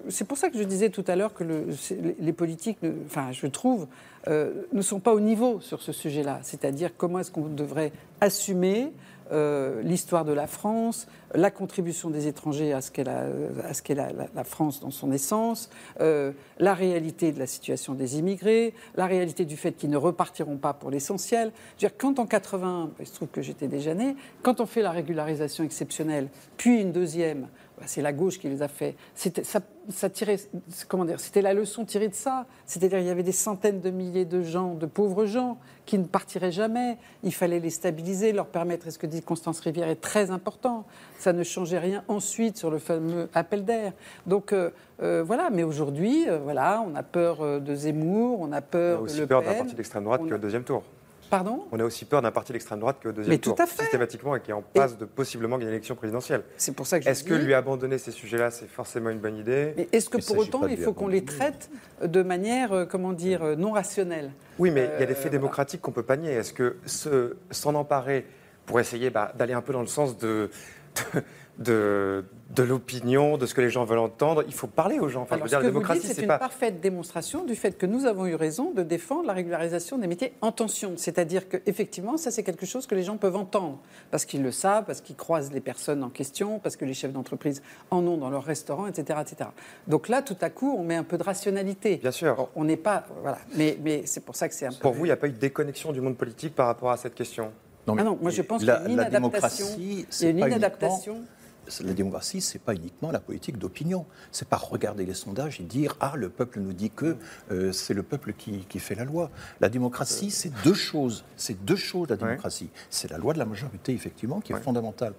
c'est pour ça que je disais tout à l'heure que les- politiques, enfin je trouve, ne sont pas au niveau sur ce sujet-là. C'est-à-dire comment est-ce qu'on devrait assumer euh, l'histoire de la France, la contribution des étrangers à ce qu'est la, France dans son essence, euh, la réalité de la situation des immigrés, la réalité du fait qu'ils ne repartiront pas pour l'essentiel. Quand en 80, il se trouve que j'étais déjà né, quand on fait la régularisation exceptionnelle, puis une deuxième, c'est la gauche qui les a fait. C'était, ça, ça tirait, comment dire, c'était la leçon tirée de ça. C'est-à-dire, il y avait des centaines de milliers de gens, de pauvres gens, qui ne partiraient jamais. Il fallait les stabiliser, leur permettre, et ce que dit Constance Rivière est très important. Ça ne changeait rien ensuite sur le fameux appel d'air. Donc euh, euh, voilà, mais aujourd'hui, euh, voilà, on a peur de Zemmour, on a On a peur aussi Le peur d'un parti d'extrême droite qu'au a- deuxième tour. Pardon? On a aussi peur d'un parti d'extrême droite qu'au deuxième Mais tout tour, à fait. systématiquement, et qui est en passe de possiblement gagner l'élection présidentielle. C'est pour ça que je Est-ce que lui abandonner ces sujets-là, c'est forcément une bonne idée? Mais est-ce que pour autant, il faut qu'on les traite de manière, euh, comment dire, euh, non rationnelle? Oui, mais il y a des Euh, faits voilà. démocratiques qu'on ne peut pas nier. Est-ce que se- s'en emparer pour essayer bah, d'aller un peu dans le sens de, de, de l'opinion, de ce que les gens veulent entendre, il faut parler aux gens. Enfin, Alors, je veux dire, ce la que vous démocratie, dites, c'est une parfaite démonstration du fait que nous avons eu raison de défendre la régularisation des métiers en tension. C'est-à-dire qu'effectivement, ça, c'est quelque chose que les gens peuvent entendre, parce qu'ils le savent, parce qu'ils croisent les personnes en question, parce que les chefs d'entreprise en ont dans leur restaurant, etc., etc. Donc là, tout à coup, on met un peu de rationalité. Bien sûr. On n'est pas. Voilà. Mais, mais c'est pour ça que c'est un peu. Pour vous, il n'y a pas eu de déconnexion du monde politique par rapport à cette question? Ah non, moi, je pense qu'il y la, a une la inadaptation. démocratie, Il y a c'est une pas inadaptation. uniquement- La démocratie, c'est pas uniquement la politique d'opinion. C'est pas regarder les sondages et dire ah le peuple nous dit que euh, c'est le peuple qui, qui fait la loi. La démocratie, c'est deux choses. C'est deux choses la démocratie. C'est la loi de la majorité effectivement qui est fondamentale.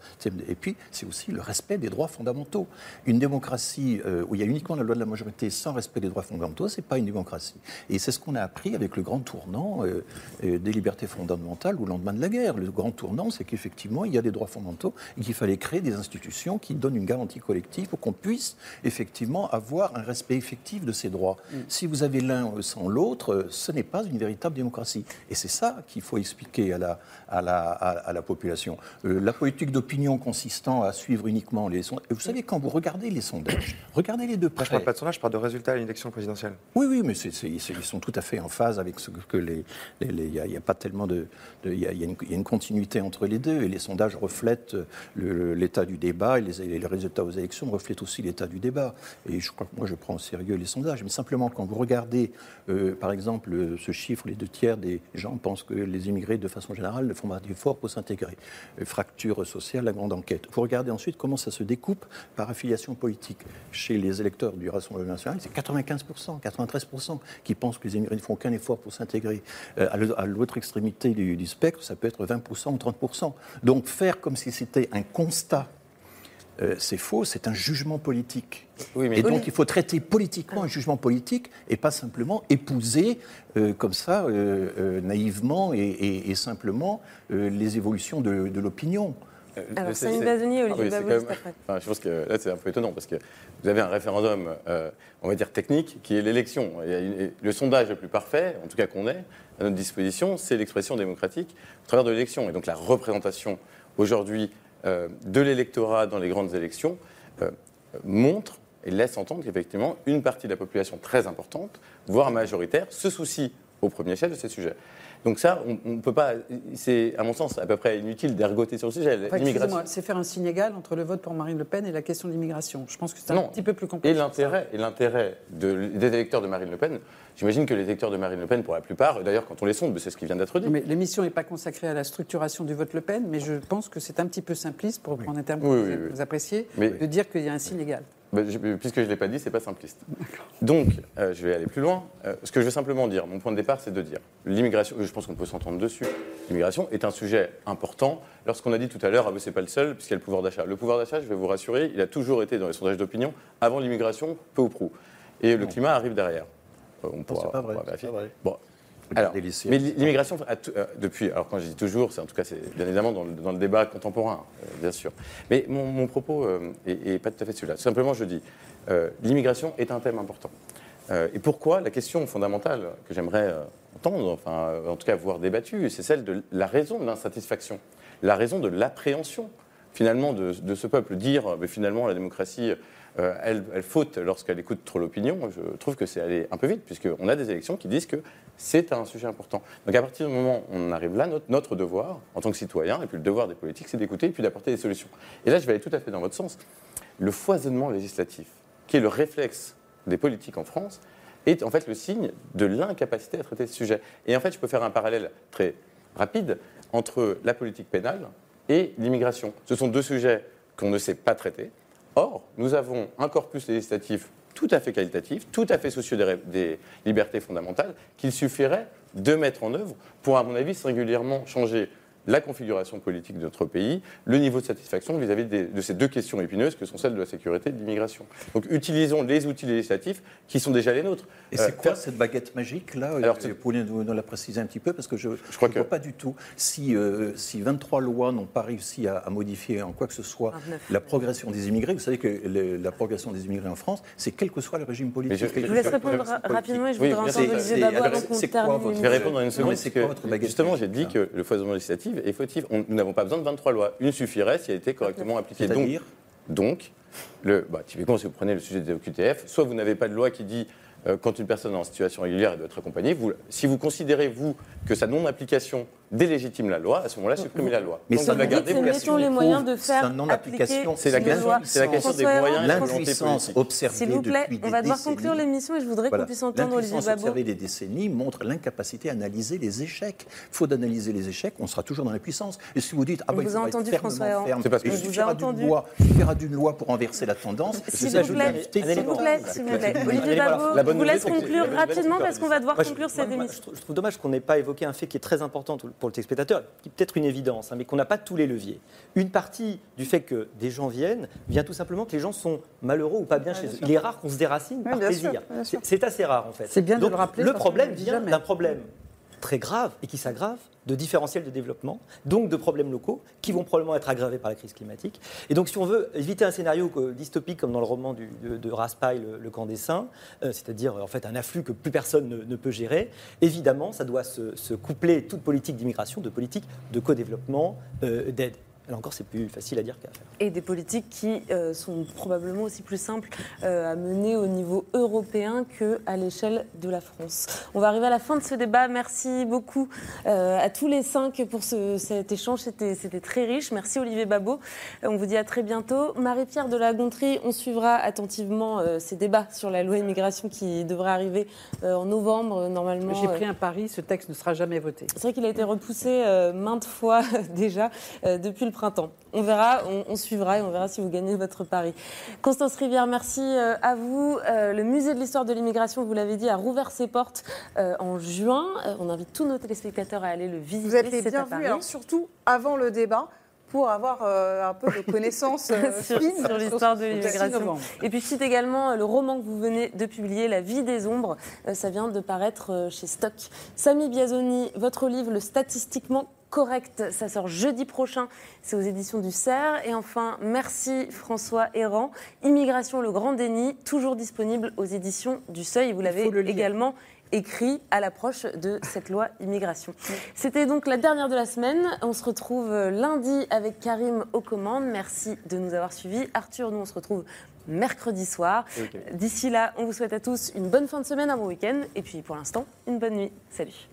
Et puis c'est aussi le respect des droits fondamentaux. Une démocratie euh, où il y a uniquement la loi de la majorité sans respect des droits fondamentaux, c'est pas une démocratie. Et c'est ce qu'on a appris avec le grand tournant euh, euh, des libertés fondamentales au lendemain de la guerre. Le grand tournant, c'est qu'effectivement, il y a des droits fondamentaux et qu'il fallait créer des institutions qui donnent une garantie collective pour qu'on puisse effectivement avoir un respect effectif de ces droits. Si vous avez l'un sans l'autre, ce n'est pas une véritable démocratie. Et c'est ça qu'il faut expliquer à la, à la, à, à la population. Euh, la politique d'opinion consistant à suivre uniquement les sondages. Vous savez, quand vous regardez les sondages, regardez-les de Moi, près. je parle pas de sondage, je parle de résultats à l'élection présidentielle. Oui, oui, mais c'est- c'est- c'est- ils sont tout à fait en phase avec ce que les. les- les- Il n'y a, il y a pas tellement de. Il y, a, y une, il y a une continuité entre les deux et les sondages reflètent le- le- l'état du débat et les, résultats aux élections reflètent aussi l'état du débat. Et je crois que moi, je prends au sérieux les sondages. Mais simplement, quand vous regardez, euh, par exemple, ce chiffre, les deux tiers des gens pensent que les immigrés, de façon générale, ne font pas d'efforts pour s'intégrer. Euh, fracture sociale, la grande enquête. Vous regardez ensuite comment ça se découpe par affiliation politique. Chez les électeurs du Rassemblement national, c'est 95%, 93% qui pensent que les immigrés ne font aucun effort pour s'intégrer. Euh, à l'autre extrémité du, du spectre, ça peut être 20% ou 30%. Donc faire comme si c'était un constat, euh, c'est faux, c'est un jugement politique. mais- et donc Oui. il faut traiter politiquement un jugement politique et pas simplement épouser euh, comme ça, euh, euh, naïvement et, et- et simplement, euh, les évolutions de, de l'opinion. Alors, C'est- Samy Bazoni Ah Olivier oui, après. enfin, je pense que là, c'est un peu étonnant parce que vous avez un référendum, euh, on va dire technique, qui est l'élection. Le sondage le plus parfait, en tout cas qu'on ait à notre disposition, c'est l'expression démocratique au travers de l'élection. Et donc la représentation aujourd'hui de l'électorat dans les grandes élections euh, montre et laisse entendre qu'effectivement, une partie de la population très importante, voire majoritaire, se soucie au premier chef de ces sujets. Donc ça, on ne peut pas. C'est, à mon sens, à peu près inutile d'ergoter sur le sujet. Enfin, L'immigration. c'est faire un signe égal entre le vote pour Marine Le Pen et la question de l'immigration. Je pense que c'est un Non. petit peu plus Et complexe. l'intérêt, et l'intérêt de- des électeurs de Marine Le Pen, j'imagine que les électeurs de Marine Le Pen, pour la plupart, d'ailleurs, quand on les sonde, c'est ce qui vient d'être dit. Mais l'émission n'est pas consacrée à la structuration du vote Le Pen, mais je pense que c'est un petit peu simpliste, pour reprendre un terme que Oui, vous, oui, appréciez, Mais- de dire qu'il y a un signe égal. Bah, je- puisque je ne l'ai pas dit, c'est pas simpliste. Donc, euh, je vais aller plus loin. Euh, ce que je veux simplement dire, mon point de départ, c'est de dire l'immigration, je pense qu'on peut s'entendre dessus, l'immigration est un sujet important. Lorsqu'on a dit tout à l'heure, ah, c'est pas le seul, puisqu'il y a le pouvoir d'achat. Le pouvoir d'achat, je vais vous rassurer, il a toujours été dans les sondages d'opinion, avant l'immigration, peu ou prou. Et le climat arrive derrière. Euh, On pourra, pas vrai, on pourra vérifier. c'est pas vrai. Bon. Alors, mais l'immigration, tout- euh, depuis, alors quand je dis toujours, c'est en tout cas, c'est bien évidemment dans le, dans le débat contemporain, euh, bien sûr. Mais mon, mon propos euh, est, est pas tout à fait celui-là. Simplement, je dis, euh, l'immigration est un thème important. Euh, et pourquoi? La question fondamentale que j'aimerais euh, entendre, enfin, euh, en tout cas voir débattue, c'est celle de la raison de l'insatisfaction, la raison de l'appréhension, finalement, de, de ce peuple. Dire, euh, mais finalement, la démocratie, euh, elle, faute lorsqu'elle écoute trop l'opinion, je trouve que c'est aller un peu vite, puisqu'on a des élections qui disent que c'est un sujet important. Donc à partir du moment où on arrive là, notre, notre devoir, en tant que citoyen, et puis le devoir des politiques, c'est d'écouter et puis d'apporter des solutions. Et là, je vais aller tout à fait dans votre sens. Le foisonnement législatif, qui est le réflexe des politiques en France, est en fait le signe de l'incapacité à traiter ce sujet. Et en fait, je peux faire un parallèle très rapide entre la politique pénale et l'immigration. Ce sont deux sujets qu'on ne sait pas traiter. Or, nous avons un corpus législatif tout à fait qualitatif, tout à fait soucieux des, libertés fondamentales, qu'il suffirait de mettre en œuvre pour, à mon avis, singulièrement changer la configuration politique de notre pays, le niveau de satisfaction vis-à-vis de ces deux questions épineuses que sont celles de la sécurité et de l'immigration. Donc utilisons les outils législatifs qui sont déjà les nôtres. Et Euh, c'est quoi cette baguette magique là Alors, Vous pouvez nous, nous la préciser un petit peu parce que je ne crois vois que- pas du tout si, euh, si 23 lois n'ont pas réussi à, à modifier en quoi que ce soit 29. la progression des immigrés. Vous savez que le- la progression des immigrés en France, c'est quel que soit le régime politique. je- Je vous laisse répondre ra- rapidement et je Oui, voudrais entendre. Olivier Babot avant qu'on termine Je vais répondre en une seconde. Parce quoi votre baguette Justement, j'ai dit que le foisonnement législatif est fautif. On- nous n'avons pas besoin de 23 lois. Une suffirait si elle était correctement appliquée. Donc, donc le, bah, typiquement, si vous prenez le sujet des OQTF, soit vous n'avez pas de loi qui dit euh, quand une personne est en situation régulière, elle doit être accompagnée. Vous, si vous considérez, vous, que sa non-application délégitime la loi, à ce moment-là, supprimez la loi. Mais Donc, ça la vous la mettons les moyens de C'est faire appliquer C'est la la question des moyens la L'impuissance observée S'il vous plaît, depuis des on va devoir conclure l'émission et je voudrais Voilà. qu'on puisse entendre Olivier L'impuissance Babot. observée des décennies montre l'incapacité à analyser les échecs. Faute d'analyser les échecs, on sera toujours dans l'impuissance. Et si vous dites, ah bah, il faudra être entendu, fermement ferme, C'est parce que- et il suffira d'une entendu. loi, d'une loi pour renverser la tendance. S'il vous je plaît, s'il vous plaît, s'il vous plaît. Olivier. Babot, La vous laisse conclure la rapidement parce qu'on va devoir conclure cette émission. Je, je trouve dommage qu'on n'ait pas évoqué un fait qui est très important pour le téléspectateur, qui est peut-être une évidence, hein, mais qu'on n'a pas tous les leviers. Une partie du fait que des gens viennent vient tout simplement que les gens sont malheureux ou pas bien chez eux. Il est rare qu'on se déracine par plaisir. C'est assez rare en fait. C'est bien de Donc, le rappeler, Le problème vient d'un problème très grave et qui s'aggrave de différentiels de développement, donc de problèmes locaux qui vont probablement être aggravés par la crise climatique. Et donc si on veut éviter un scénario que- dystopique comme dans le roman de, Raspail, le, camp des saints, euh, c'est-à-dire en fait un afflux que plus personne ne, peut gérer, évidemment ça doit se, se coupler toute politique d'immigration, de politique de co-développement, euh, d'aide. Là encore c'est plus facile à dire qu'à faire. Et des politiques qui euh, sont probablement aussi plus simples euh, à mener au niveau européen qu'à l'échelle de la France. On va arriver à la fin de ce débat. Merci beaucoup euh, à tous les cinq pour ce- cet échange. C'était très riche. Merci Olivier Babot. On vous dit à très bientôt. Marie-Pierre de la Gontrie, on suivra attentivement euh, ces débats sur la loi immigration qui devrait arriver euh, en novembre normalement. J'ai pris un pari, ce texte ne sera jamais voté. c'est vrai qu'il a été repoussé euh, maintes fois déjà euh, depuis le printemps. On verra, on, on suivra et on verra si vous gagnez votre pari. Constance Rivière, merci euh, à vous. Euh, le musée de l'histoire de l'immigration, vous l'avez dit, a rouvert ses portes euh, en juin. On invite tous nos téléspectateurs à aller le visiter. Vous êtes les bienvenus, Paris. alors surtout avant le débat, pour avoir euh, un peu de connaissances euh, sur, l'histoire de l'immigration. Et puis je cite également euh, le roman que vous venez de publier, La vie des ombres. Euh, Ça vient de paraître euh, chez Stock. Samy Biazoni, votre livre, Le statistiquement correct, ça sort jeudi prochain. C'est aux éditions du CERF. Et enfin, merci François Errand. Immigration, le grand déni, toujours disponible aux éditions du Seuil. Vous l'avez également écrit à l'approche de cette loi immigration. C'était donc la dernière de la semaine. On se retrouve euh, lundi avec Karim aux commandes. Merci de nous avoir suivis. Arthur, nous on se retrouve mercredi soir. D'ici là, on vous souhaite à tous une bonne fin de semaine, un bon week-end. Et puis pour l'instant, une bonne nuit. Salut.